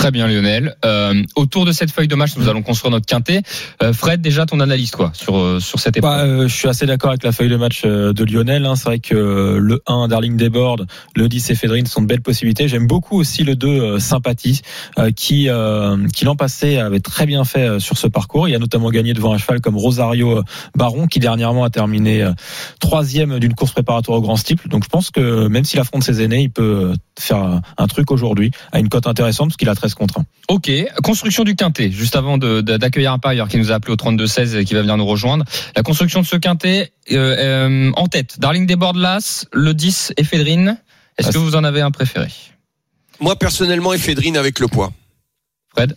Très bien Lionel. Euh, autour de cette feuille de match, nous allons construire notre quintet. Euh, Fred, déjà ton analyse quoi sur euh, sur cette épreuve. Bah, euh, je suis assez d'accord avec la feuille de match de Lionel. hein. C'est vrai que le 1, Darling Desbordes, le 10, Ephedrine sont de belles possibilités. J'aime beaucoup aussi le 2, euh, Sympathie, qui, qui l'an passé avait très bien fait sur ce parcours. Il a notamment gagné devant un cheval comme Rosario Baron, qui dernièrement a terminé troisième d'une course préparatoire au Grand Steeple. Donc je pense que même s'il affronte ses aînés, il peut faire un- truc aujourd'hui à une cote intéressante parce qu'il a 13 contre 1. Ok, construction du quintet. Juste avant d'accueillir un parieur qui nous a appelé au 32 16 et qui va venir nous rejoindre. La construction de ce quintet euh, euh, en tête. Darling Desbordes Las, le 10 Ephedrine. Est-ce que vous en avez un préféré? Moi, personnellement, Ephedrine avec le poids. Fred?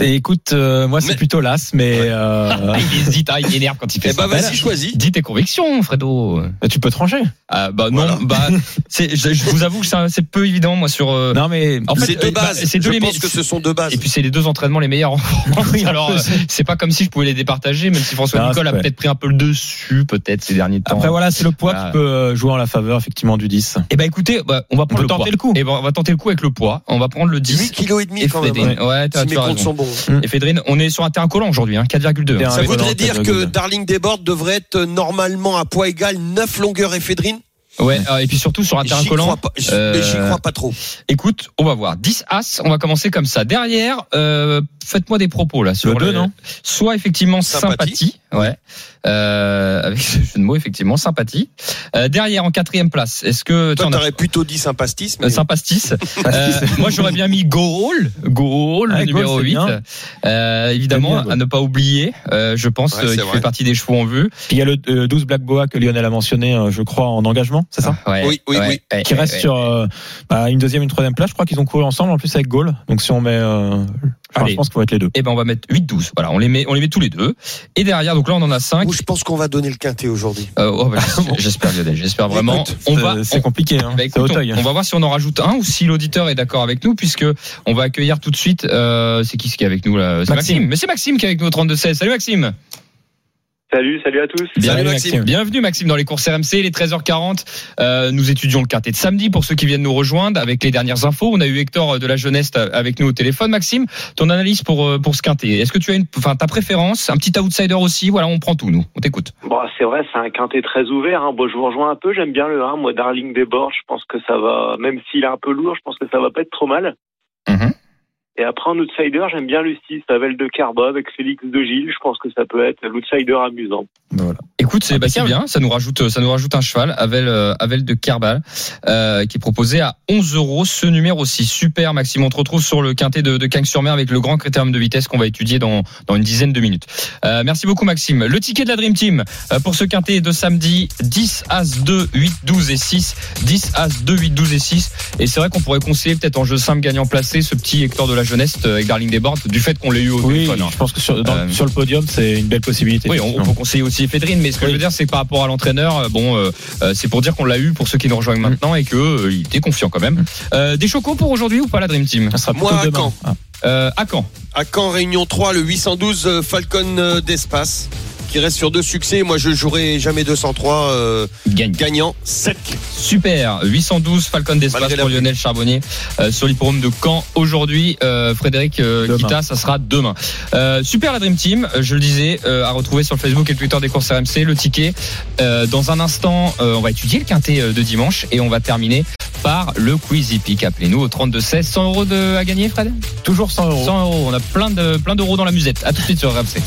Et écoute, euh, moi c'est Mais- plutôt l'As, mais euh, Ah, Il hésite, ah, il énerve quand il fait Eh ça. ben, vas-y, choisis. Dis tes convictions, Fredo. tu peux trancher. Ah, bah non, Voilà. bah [laughs] c'est, je, je vous avoue que c'est peu évident moi sur. euh, Non mais En fait, C'est deux bah, bases. c'est deux Je les pense que ce sont deux bases. Et puis c'est les deux entraînements les meilleurs en France. Oui, Alors euh, c'est pas comme si je pouvais les départager, même si François Non, Nicole a peut-être pris un peu le dessus, peut-être ces derniers temps. Après voilà, c'est le poids Voilà. qui peut jouer en la faveur effectivement du 10. Eh ben écoutez, bah, on va prendre peut le tenter le coup. Eh ben, on va tenter le coup avec le poids. On va prendre le 10. 8 kilos et demi quand même. Hein. Ouais, tu as raison. Ephedrine, on est sur un terrain collant aujourd'hui, hein, 4,2. Terrain Ça voudrait dire que. Darling Desbordes devrait être normalement à poids égal 9 longueurs Ephedrine. Ouais, euh, et puis surtout sur un terrain J'y collant. crois euh, crois pas trop. Écoute, on va voir. 10 As, on va commencer comme ça. Derrière, euh, faites-moi des propos là sur Le deux, non? Soit effectivement Sympathie. sympathie, ouais, euh, avec ce jeu de mots effectivement sympathie. Euh, derrière en quatrième place, est-ce que Toi, t'aurais plutôt dit sympastis, mais euh, [laughs] Sympastis. Euh, moi, j'aurais bien mis Goal, Goal, Ah, le Goal, numéro c'est 8. bien. Euh, évidemment, bien, Goal. à ne pas oublier, euh, je pense, Ouais, fait partie des chevaux en vue. Il y a le euh, 12 Black Boa que Lionel a mentionné, euh, je crois, en engagement, c'est ça Ouais, Oui, oui, ouais, oui. Qui ouais, reste ouais. sur euh, bah, une deuxième, une troisième place. Je crois qu'ils ont couru ensemble en plus avec Gaulle. Donc si on met, euh, Allez. je pense qu'on va être les deux. Eh ben, on va mettre 8-12. Voilà, on les met, on les met tous les deux. Et derrière, donc là, on en a 5. Ouh, je pense qu'on va donner le quintet aujourd'hui. Euh, oh, bah, [laughs] j'espère- Lionel, j'espère vraiment. Écoute, On va, C'est- compliqué, hein. Bah, c'est écoute, on va voir si on en rajoute un ou si l'auditeur est d'accord avec nous, puisque on va accueillir tout de suite. Euh, c'est qui ce qui est avec nous là? C'est Maxime. Maxime. Mais c'est Maxime qui est avec nous au 32 16. Salut Maxime. Salut, salut à tous. Salut, Maxime. Bienvenue Maxime dans les courses RMC, les 13h40. Euh, nous étudions le quintet de samedi pour ceux qui viennent nous rejoindre avec les dernières infos. On a eu Hector de la jeunesse avec nous au téléphone. Maxime, ton analyse pour euh, pour ce quintet. Est-ce que tu as une, enfin ta préférence, un petit outsider aussi? Voilà, on prend tout nous. On t'écoute. Bon, c'est vrai, c'est un quintet très ouvert. Hein. Bon, je vous rejoins un peu. J'aime bien le 1. Moi, Darling Desbordes, je pense que ça va, même s'il est un peu lourd, je pense que ça va pas être trop mal. Mhm. Et après, en outsider, j'aime bien le 6, Pavel de Carbo avec Félix de Gilles. Je pense que ça peut être l'outsider amusant. Écoute, Écoute, c'est bah, c'est bien, ça nous rajoute ça nous rajoute un cheval, Avel euh, Avel de Kerbal, euh, qui est proposé à 11 euros. Ce numéro 6, super Maxime. On te retrouve sur le quintet de, de Cagnes-sur-Mer avec le grand critérium de vitesse qu'on va étudier dans dans une dizaine de minutes. Euh, merci beaucoup Maxime. Le ticket de la Dream Team euh, pour ce quintet de samedi 10 As 2 8 12 et 6 10 As 2 8 12 et 6 et c'est vrai qu'on pourrait conseiller peut-être en jeu simple gagnant placé ce petit Hector de la jeunesse euh, avec Darling Desbordes du fait qu'on l'ait eu au Oui, téléphone. hein. je pense que sur, dans- Euh, sur le podium, c'est une belle possibilité. Oui, on, on peut conseiller aussi Fedrine, mais ce que je veux dire, c'est que par rapport à l'entraîneur, euh, bon, euh, euh, c'est pour dire qu'on l'a eu pour ceux qui nous rejoignent maintenant et que euh, il était confiant quand même. Euh, des chocos pour aujourd'hui ou pas la Dream Team? Ça sera Moi, à demain. Caen. Ah. À Caen. À Caen, Réunion 3, le 812 euh, Falcon d'espace, qui reste sur deux succès. Moi, je jouerai jamais 203 euh, Gagne. gagnant sec. Super, 812 Falcon d'espace pour. Lionel Charbonnier euh, sur l'hippodrome de Caen aujourd'hui. Euh, Frédéric euh. Kita, ça sera demain. Euh, super la Dream Team, je le disais, euh, à retrouver sur le Facebook et le Twitter des courses RMC, le ticket. Euh, dans un instant, euh, on va étudier le quintet de dimanche et on va terminer par le Quizy Peak. Appelez-nous au 32 16. 100 euros de, à gagner, Fred? Toujours 100 euros. 100 euros. On a plein de plein d'euros dans la musette. À tout de suite sur RMC.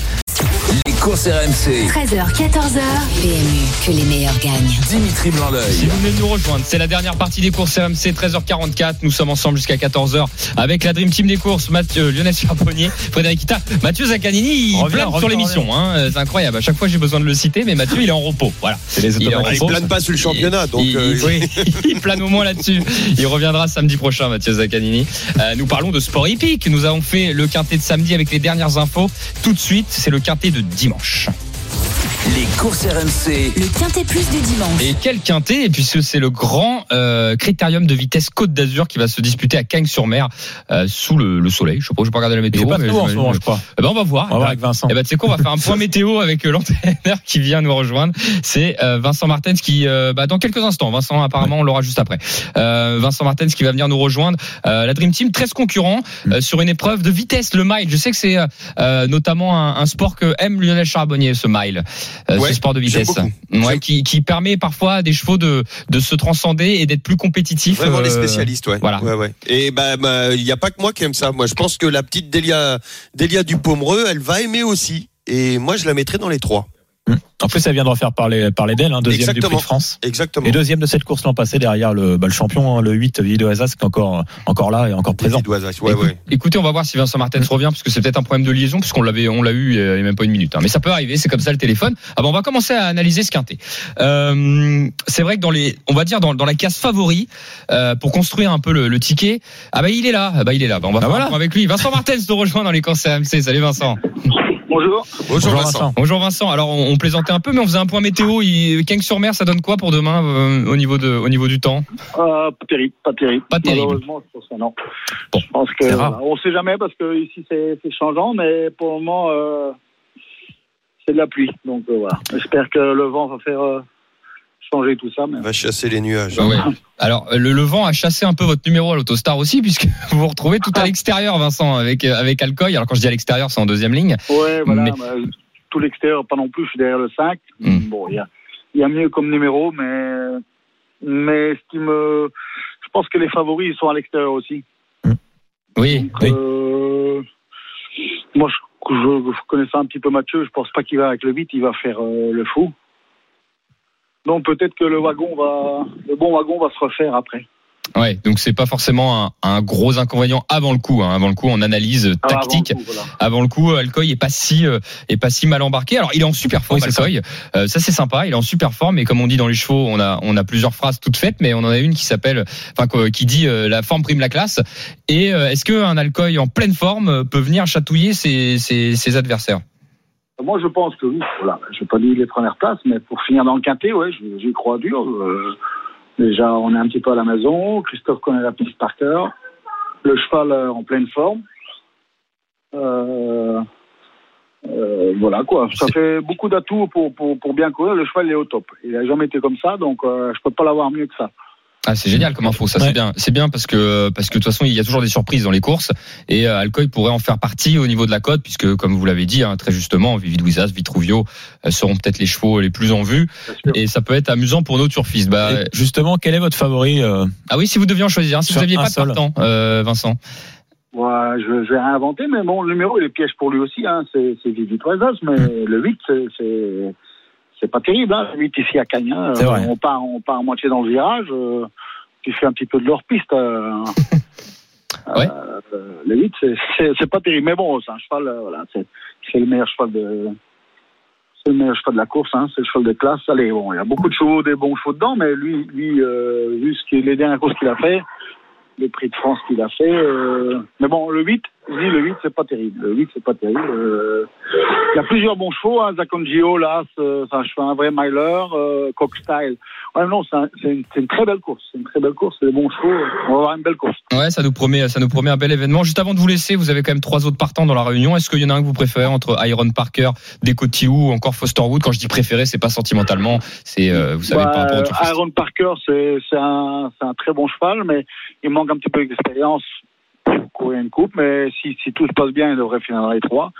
Courses RMC. 13h, 14h. PMU, que les meilleurs gagnent. Dimitri Si Blanc-L'œil. vous venez de nous rejoindre, c'est la dernière partie des courses RMC, 13h44. Nous sommes ensemble jusqu'à 14h avec la Dream Team des courses, Mathieu, Lionel Charbonnier, Frédéric Kita. Mathieu Zaccanini, il Reviens, plane sur l'émission. Hein. Euh, C'est incroyable. À chaque fois, j'ai besoin de le citer, mais Mathieu, il est en repos. Voilà. Les Il en automates. Il repos. plane pas sur le championnat, donc il, euh, il- oui, [laughs] il plane au moins là-dessus. Il reviendra samedi prochain, Mathieu Zaccanini. Euh, nous parlons de sport hippique. Nous avons fait le quintet de samedi avec les dernières infos. Tout de suite, c'est le quintet de dimanche. Les courses RMC. Le Quintet Plus du dimanche. Et quel quintet Et puisque c'est le grand euh, critérium de vitesse Côte d'Azur qui va se disputer à Cagnes-sur-Mer euh, sous le, le soleil. Je sais pas, je vais pas regarder la météo. Il est pas mais en ce moment, je crois. Eh ben, on va voir. On va voir avec Vincent. Eh ben, tu sais quoi, on va faire un point [laughs] météo avec euh, l'entraîneur qui vient nous rejoindre. C'est euh, Vincent Martens qui, euh, bah, dans quelques instants, Vincent apparemment on l'aura juste après. Euh, Vincent Martens qui va venir nous rejoindre. Euh, la Dream Team 13 concurrents Mm. euh, sur une épreuve de vitesse, le mile. Je sais que c'est notamment un, un sport que aime Lionel Charbonnier, ce mile, euh, Ouais, ce sport de vitesse, ouais, qui, qui permet parfois à des chevaux de, de se transcender et d'être plus compétitifs. Vraiment les euh, spécialistes, ouais. voilà. Ouais, ouais. Et bah, bah, il y a pas que moi qui aime ça. Moi, je pense que la petite Delia, Delia Dupomereux, elle va aimer aussi. Et moi, je la mettrai dans les trois. En plus, ça vient de refaire parler, parler d'elle, hein, deuxième du Prix Exactement. de France. Exactement. Et deuxième de cette course l'an passé derrière le, bah, le champion, hein, le 8, Vido Azas, qui est encore, encore là et encore présent. Ouais, Écoute- ouais. Écoutez, on va voir si Vincent Martens revient parce que c'est peut-être un problème de liaison puisqu'on l'avait, on l'a eu il y a même pas une minute. hein. Mais ça peut arriver, c'est comme ça le téléphone. Ah ben, on va commencer à analyser ce quintet. Euh, c'est vrai que dans les, on va dire dans, dans la case favori euh, pour construire un peu le, le ticket. Ah bah il est là, ah bah il est là. Bah, on va faire voilà. avec lui. Vincent Martens nous rejoint dans les courses RMC. Salut Vincent. [laughs] Bonjour. Bonjour, Vincent. Bonjour Vincent. Alors on, on plaisantait un peu, mais on faisait un point météo. Il- Cagnes-sur-Mer, ça donne quoi pour demain euh, au niveau de, au niveau du temps? Euh, pas terrible, pas terrible. Pas terrible. Malheureusement, je pense que non. Bon, je pense que c'est rare. on sait jamais parce que ici c'est c'est changeant, mais pour le moment euh, c'est de la pluie. Donc euh, voilà. J'espère que le vent va faire euh, changer tout ça. Mais... Va chasser les nuages. Bah ouais. [laughs] Alors le, le vent a chassé un peu votre numéro à l'Autostar aussi [laughs] puisque vous vous retrouvez tout à l'extérieur Vincent avec euh, avec Alcoy. Alors quand je dis à l'extérieur c'est en deuxième ligne. Ouais, voilà. Mais- bah, tout l'extérieur, pas non plus. Je suis derrière le 5. Hmm. Bon, il y a, il y a mieux comme numéro, mais mais ce qui me, je pense que les favoris ils sont à l'extérieur aussi. Oui. Donc, euh, moi, je, je, je connais ça un petit peu Mathieu. Je pense pas qu'il va avec le 8, il va faire euh, le fou. Donc peut-être que le wagon va, le bon wagon va se refaire après. Ouais. Donc c'est pas forcément un, un gros inconvénient avant le coup. hein. Avant le coup on analyse Ah, avant le tactique. coup, voilà. Avant le coup, Alcoy est pas si euh, est pas si mal embarqué. Alors il est en super forme, Oui, Alcoy. Euh, ça c'est sympa. Il est en super forme. Et comme on dit dans les chevaux, on a on a plusieurs phrases toutes faites, mais on en a une qui s'appelle, enfin qui dit euh, la forme prime la classe. Et euh, est-ce que un Alcoy en pleine forme euh, peut venir chatouiller ses, ses, ses adversaires? Moi, je pense que oui. Voilà. Je vais pas dire les premières places, mais pour finir dans le quintet, ouais, j'y crois dur. Euh, déjà, on est un petit peu à la maison. Christophe connaît la piste par cœur. Le cheval euh, en pleine forme. Euh, voilà quoi. Ça fait beaucoup d'atouts pour, pour, pour bien courir. Le cheval il est au top. Il a jamais été comme ça, donc je peux pas l'avoir mieux que ça. Ah, c'est génial comme info, ça Ouais. c'est bien. C'est bien parce que parce que de toute façon il y a toujours des surprises dans les courses et euh, Alcoy pourrait en faire partie au niveau de la cote puisque comme vous l'avez dit hein, très justement, Vivid Wizas, Vitruvio euh, seront peut-être les chevaux les plus en vue et ça peut être amusant pour nos turfistes. Bah, Et justement, quel est votre favori euh, ah oui, si vous deviez en choisir, hein, si vous aviez un pas de partant, euh, Vincent. Ouais, je, je vais réinventer, mais bon, le numéro il est piège pour lui aussi. Hein. C'est c'est Vivi Toisas, mais le 8, c'est- c'est pas terrible. Hein. Le 8 ici à Cagnes, vrai. on part, on part à moitié dans le virage. Euh, tu fais un petit peu de leur piste. Euh, [laughs] Ouais. euh, le 8, c'est- pas terrible. Mais bon, c'est un cheval. euh, voilà, c'est le meilleur cheval de. C'est le meilleur cheval de la course, hein, c'est le cheval de classe. Allez, bon, il y a beaucoup de chevaux, des bons chevaux dedans, mais lui, lui, euh, vu ce qu'il- les dernières courses qu'il a fait, le prix de France qu'il a fait. Mais bon, le 8, dis le 8, c'est pas terrible. Le 8, c'est pas terrible. euh, Il y a plusieurs bons chevaux. Hein. Zakonjio, là, c'est un cheval, un vrai miler. Euh, Cockstyle. Ouais, non, c'est un- c'est une, très belle course. C'est une très belle course. C'est des bons chevaux. On va avoir une belle course. Ouais, ça nous promet, ça nous promet un bel événement. Juste avant de vous laisser, vous avez quand même trois autres partants dans la réunion. Est-ce qu'il y en a un que vous préférez entre Iron Parker, Decotiu ou encore Foster Wood? Quand je dis préféré, c'est pas sentimentalement, c'est euh, vous savez Bah, par rapport Tour Fest. Aaron Parker, c'est un, un très bon cheval, mais il manque un petit peu d'expérience courir une coupe. Mais si, si tout se passe bien, il devrait finir dans les trois.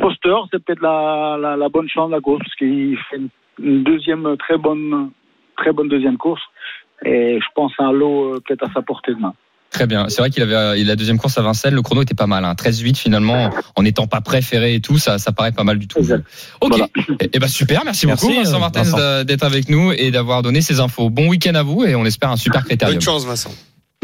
Foster, c'est peut-être la, la, la bonne chance de la course, parce qu'il fait une, une deuxième très bonne, très bonne deuxième course. Et je pense à un lot euh, peut-être à sa portée de main. Très bien. C'est vrai qu'il avait la deuxième course à Vincennes, le chrono était pas mal. Hein. 13-8 finalement, en n'étant pas préféré et tout, ça, ça paraît pas mal du tout. Ok. Voilà. Et, et ben super, merci, Merci, beaucoup Vincent euh, Martens d'être avec nous et d'avoir donné ces infos. Bon week-end à vous et on espère un super critérium. Bonne chance, Vincent.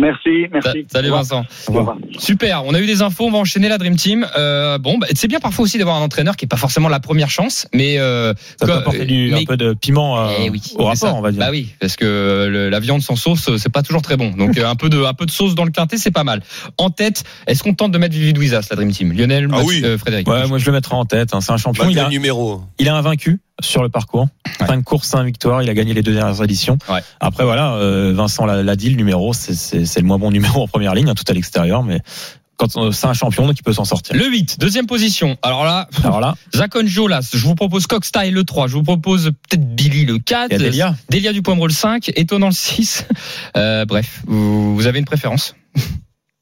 Merci, merci. Salut. Vincent. Au revoir. Super, on a eu des infos, on va enchaîner la Dream Team. Euh, bon, bah, c'est bien parfois aussi d'avoir un entraîneur qui est pas forcément la première chance, mais euh, Ça peut apporter du, mais- un peu de piment euh, Eh oui, au c'est ça. rapport, on va dire. Bah oui, parce que le- la viande sans sauce, c'est pas toujours très bon. Donc euh, un peu de un peu de sauce dans le quintet, c'est pas mal. En tête, est-ce qu'on tente de mettre Vivi Douizas, la Dream Team? Lionel, Ah Mathieu- oui. euh, Frédéric. Ouais, moi je le mettrai en tête. hein. C'est un champion. Il a, le numéro. il a un vaincu sur le parcours. Ouais. 5 courses, 5 victoires. Il a gagné les deux dernières éditions. Ouais. Après, voilà, euh, Vincent l'a dit, le numéro, c'est- le moins bon numéro en première ligne, hein, tout à l'extérieur. Mais quand c'est un champion, donc il peut s'en sortir. Le 8, deuxième position. Alors là, Alors là, Zakon Jolas, je vous propose Cockstyle le 3, je vous propose peut-être Billy le 4, il y a Delia. Delia du Poivre le 5, Étonnant le 6. [laughs] Euh, bref, vous, vous avez une préférence?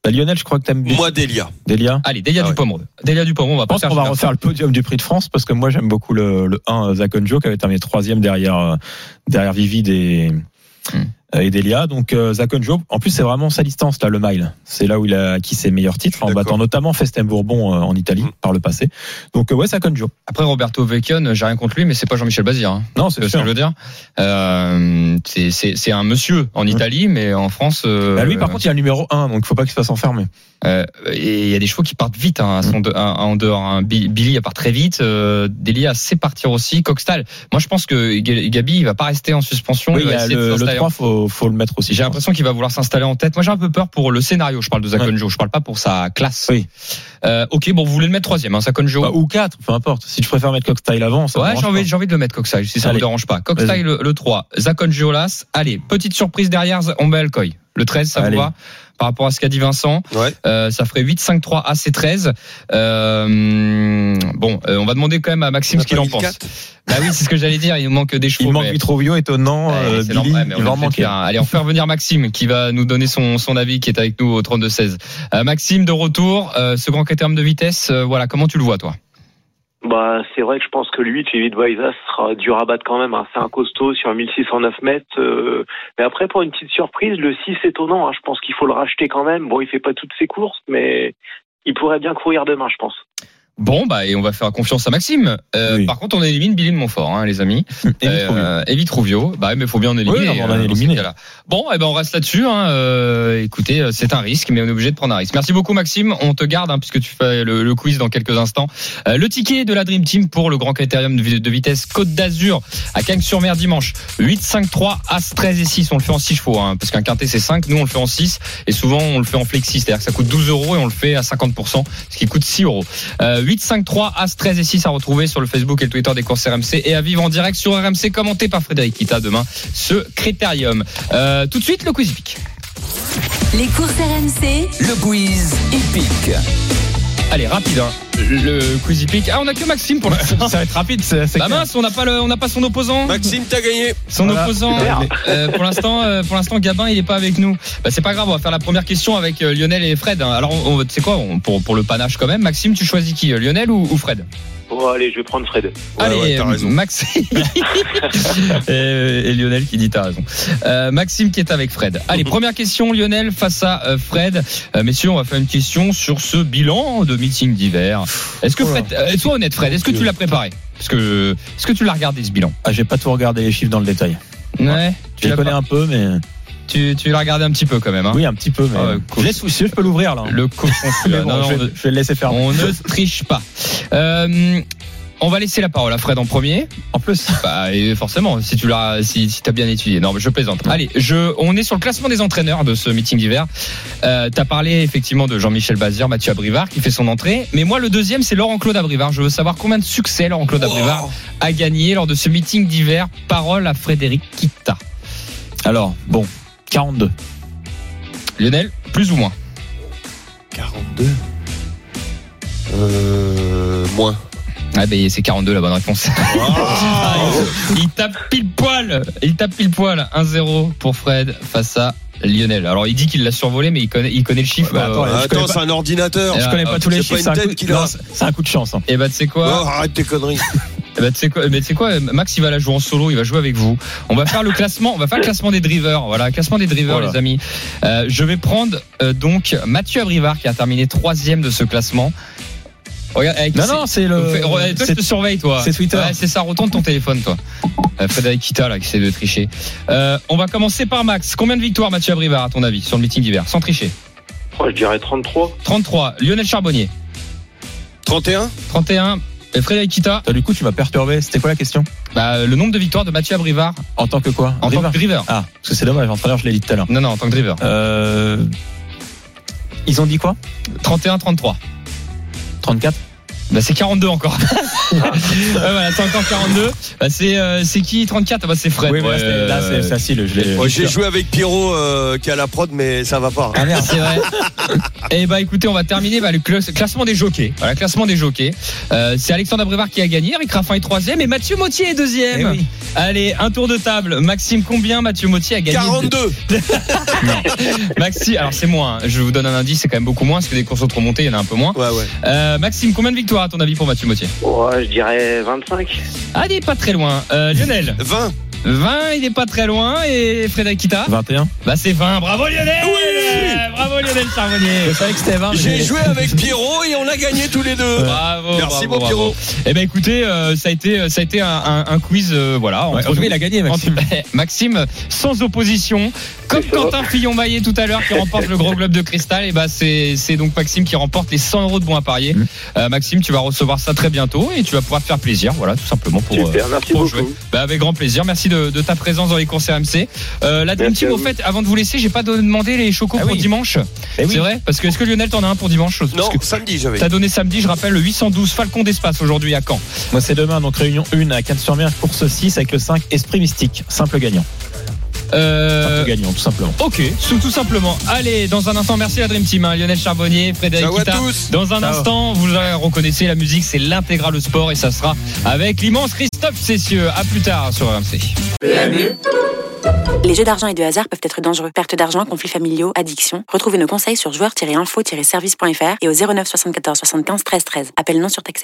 Bah, Lionel, je crois que t'aimes bien Moi, Delia. Delia. Allez, Delia Ah du ouais. Delia du Poivre, on va Je pas pense faire qu'on va refaire le podium du Prix de France parce que moi j'aime beaucoup le, le 1 Zakonjo qui avait terminé troisième derrière euh, derrière Vivid et Hmm. Euh, et Delia. Donc euh, Zakonjo, en plus c'est vraiment sa distance là le mile. C'est là où il a acquis ses meilleurs titres en battant notamment Festem Bourbon euh, en Italie Hmm. par le passé. Donc euh, ouais Zakonjo. Après Roberto Vecchione, j'ai rien contre lui, mais c'est pas Jean-Michel Bazir. Hein. Non C'est ce que je veux dire? Euh, c'est- c'est c'est un monsieur en Italie, mais en France. euh, Bah, lui par contre il a le numéro 1 donc il faut pas qu'il se fasse enfermer. euh, et il y a des chevaux qui partent vite hein, à son de- à- en dehors. hein. Bi- Billy elle part très vite. Euh, Delia sait partir aussi. Coxtal. Moi je pense que Gabi il va pas rester en suspension. Oui, il il y va a essayer de le, le s'installer 3 faut faut le mettre aussi. J'ai l'impression qu'il va vouloir s'installer en tête. Moi, j'ai un peu peur pour le scénario. Je parle de Zakonjo. Je parle pas pour sa classe. Oui. Euh, ok, bon, vous voulez le mettre troisième, hein, Zakonjo. Bah, ou 4, peu importe. Si tu préfères mettre Cockstyle avant, ça Ouais, j'ai envie, pas. j'ai envie de le mettre Coxstyle, si ça Allez. vous dérange pas. Coxstyle le, le 3, Zakonjo Las. Allez, petite surprise derrière, on met Alcoy. Le 13, ça Allez. vous va Par rapport à ce qu'a dit Vincent, Ouais. euh, ça ferait 8, 5, 3, AC 13. Euh, bon, euh, on va demander quand même à Maxime ce qu'il en pense. Bah oui, c'est ce que j'allais dire. Il manque des chevaux. Il manque Vitrovio étonnant, Ouais, euh, Billy, on il va en manquer. un- Allez, on fait revenir Maxime qui va nous donner son, son avis qui est avec nous au 32-16. Euh, Maxime, de retour, euh, ce grand critérium de vitesse, euh, voilà, comment tu le vois toi? Bah, c'est vrai que je pense que lui, Vivid Vaisas sera dur à battre quand même. hein. C'est un costaud sur 1609 mètres. euh, Mais après, pour une petite surprise, le 6 étonnant. hein. Je pense qu'il faut le racheter quand même. Bon, il fait pas toutes ses courses, mais il pourrait bien courir demain, je pense. Bon, bah, et on va faire confiance à Maxime. Euh, Oui. Par contre, on élimine Billy de Montfort, hein, les amis. [laughs] Et. Euh, et Vitrovio. Bah, mais il faut bien en éliminer. Oui, on va en euh, éliminer. cas-là. Bon, et ben, on reste là-dessus. Hein. Euh, écoutez, euh, c'est un risque, mais on est obligé de prendre un risque. Merci beaucoup, Maxime. On te garde, hein, puisque tu fais le, le quiz dans quelques instants. Euh, le ticket de la Dream Team pour le grand critérium de, vi- de vitesse Côte d'Azur à Cagnes-sur-Mer dimanche. 8, 5, 3, As, 13 et 6. On le fait en 6 chevaux, hein, parce qu'un quintet c'est 5. Nous, on le fait en 6. Et souvent, on le fait en flexi. C'est-à-dire que ça coûte 12 euros et on le fait à 50%, ce qui coûte 6 euros. Euh, 8, 5, 3, As, 13 et 6 à retrouver sur le Facebook et le Twitter des courses RMC et à vivre en direct sur RMC commenté par Frédéric Kita demain ce critérium. Euh, tout de suite, le quiz hippique. Les courses RMC, Le quiz hippique. Allez, rapide, hein. Le quiz hippique. Ah, on a que Maxime pour l'instant. [laughs] Ça va être rapide, c'est c'est Bah clair. mince, on n'a pas le, on n'a pas son opposant. Maxime, t'as gagné. Son Voilà. opposant, Super. euh, pour l'instant, euh, pour l'instant, Gabin, il est pas avec nous. Bah, c'est pas grave, on va faire la première question avec euh, Lionel et Fred. hein. Alors, on, on- tu sais quoi, on- pour, pour le panache quand même, Maxime, tu choisis qui, euh, Lionel ou, ou Fred? Bon, allez, je vais prendre Fred. Ouais, Allez, ouais, t'as raison. Maxime [laughs] et, et Lionel qui dit t'as raison. Euh, Maxime qui est avec Fred. Allez, première question, Lionel face à euh, Fred. Euh, messieurs, on va faire une question sur ce bilan de meeting d'hiver. Est-ce que Oh. Fred, euh, sois honnête Fred, est-ce que tu l'as préparé? Parce que est-ce que tu l'as regardé ce bilan? Ah, j'ai pas tout regardé les chiffres dans le détail. Ouais. Je les connais un peu, mais Tu, tu l'as regardé un petit peu quand même. Hein oui, un petit peu. Mais Ah je laisse si je peux l'ouvrir là. Le cochon. [laughs] Bon, Non, je, vais, je vais le laisser faire. on ne triche pas. Euh, on va laisser la parole à Fred en premier. En plus, Bah, et forcément, si tu l'as, si, si t'as bien étudié. Non, mais je plaisante. Allez, je, on est sur le classement des entraîneurs de ce meeting d'hiver. Euh, t'as parlé effectivement de Jean-Michel Bazir, Mathieu Abrivard qui fait son entrée. Mais moi, le deuxième, c'est Laurent-Claude Abrivard. Je veux savoir combien de succès Laurent-Claude Abrivard a gagné lors de ce meeting d'hiver. Parole à Frédéric Kita. alors bon, 42. Lionel, plus ou moins 42 euh, Moins. Ah ben c'est 42 la bonne réponse. Ah, [laughs] il tape pile poil. Il tape pile poil. 1-0 pour Fred face à Lionel. Alors il dit qu'il l'a survolé, mais il connaît, il connaît le chiffre. Bah, attends, Euh, c'est pas- un ordinateur. Je connais ah, pas tous les chiffres. C'est un, coup- c'est un de chance. hein. Et bah tu sais quoi? Oh, arrête tes conneries. [laughs] Eh ben, tu sais quoi, mais tu sais quoi, Max il va la jouer en solo, il va jouer avec vous. On va faire le classement, on va faire le classement des drivers. Voilà, classement des drivers, Voilà. les amis. Euh, je vais prendre euh, donc Mathieu Abrivard qui a terminé troisième de ce classement. Regarde, avec- Non, non, c'est le. Toi, je te surveille, toi. c'est Twitter. Ouais, c'est ça, retourne ton téléphone, toi. Euh, Frédéric Kita, là, qui essaie de tricher. Euh, on va commencer par Max. Combien de victoires, Mathieu Abrivard, à ton avis, sur le meeting d'hiver, sans tricher? Oh, je dirais 33. 33. Lionel Charbonnier. 31 31. Et Frédéric Kita. Toi, du coup, tu m'as perturbé. C'était quoi la question? Bah, le nombre de victoires de Mathieu Abrivard En tant que quoi? En tant Driver que driver. Ah, parce que c'est dommage. Entraîneur, je l'ai dit tout à l'heure. Non, non, en tant que driver. Euh, Ils ont dit quoi? 31-33. 34 Bah c'est 42 encore. [laughs] ouais, voilà, c'est encore 42. Bah c'est euh, c'est qui 34 Bah c'est Fred. Oui, mais là, Ouais, c'était- là, c'est euh, c'est facile. Je l'ai. Moi, J'ai joué avec Pierrot euh, qui a la prod, mais ça va pas. Ah merde. C'est vrai. [laughs] Et bah écoutez, on va terminer bah, le cl- classement des jockeys. Voilà, classement des jockeys. Euh, c'est Alexandre Abrivard qui a gagné, Eric Raffin est troisième et Mathieu Mottier est deuxième. Eh oui. Allez, un tour de table. Maxime, combien Mathieu Mottier a gagné 42 [laughs] Maxime, alors c'est moins. hein. Je vous donne un indice, c'est quand même beaucoup moins parce que des courses remontées, il y en a un peu moins. Ouais, ouais. Euh, Maxime, combien de victoires à ton avis pour Mathieu Mottier Ouais, je dirais 25. Ah, il est pas très loin. Euh, Lionel 20 20, il est pas très loin. Et Frédéric Kita 21 Bah c'est 20. Bravo Lionel Oui Bravo Lionel Charbonnier Je savais que c'était 20. mais J'ai joué avec Pierrot et on a gagné tous les deux. Bravo. Merci, bravo, mon bravo. Pierrot. Eh ben écoutez, euh, ça a été, ça a été un, un- un quiz, euh, voilà. Ouais, entre il a gagné, Maxime. Entre- [laughs] Maxime, sans opposition, comme. Quentin Fillon-Maillet tout à l'heure qui remporte le gros globe de cristal. Et bah c'est, c'est donc Maxime qui remporte les 100 euros de bons à parier. Mmh. Euh, Maxime, tu vas recevoir ça très bientôt et tu vas pouvoir te faire plaisir, voilà, tout simplement pour. euh, Super, merci pour beaucoup. jouer. Bah, avec grand plaisir. Merci de, de ta présence dans les courses RMC. Euh, la Dream Team, au fait, avant de vous laisser, j'ai pas de- demandé les chocos Ah pour oui. Dimanche. Eh oui. C'est vrai Parce que est-ce que Lionel t'en as un pour dimanche Parce Non, que samedi j'avais. T'as donné samedi, je rappelle, le 812 Falcon d'Espace aujourd'hui à Caen. Moi, c'est demain, donc réunion 1 à Cannes-sur-Mer, course 6 avec le 5 Esprit Mystique. Simple gagnant. Euh, Simple gagnant, tout simplement. Ok, tout, tout simplement. Allez, dans un instant, merci la Dream Team, hein, Lionel Charbonnier, Frédéric Ciao à Kita. tous. Dans un Ciao. instant, vous la reconnaissez, la musique, c'est l'intégral sport et ça sera avec l'immense Christophe Cessieux. À plus tard sur RMC. Les jeux d'argent et de hasard peuvent être dangereux. Perte d'argent, conflits familiaux, addiction. Retrouvez nos conseils sur joueurs-info-service.fr et au 09 74 75 13 13. Appel non surtaxé.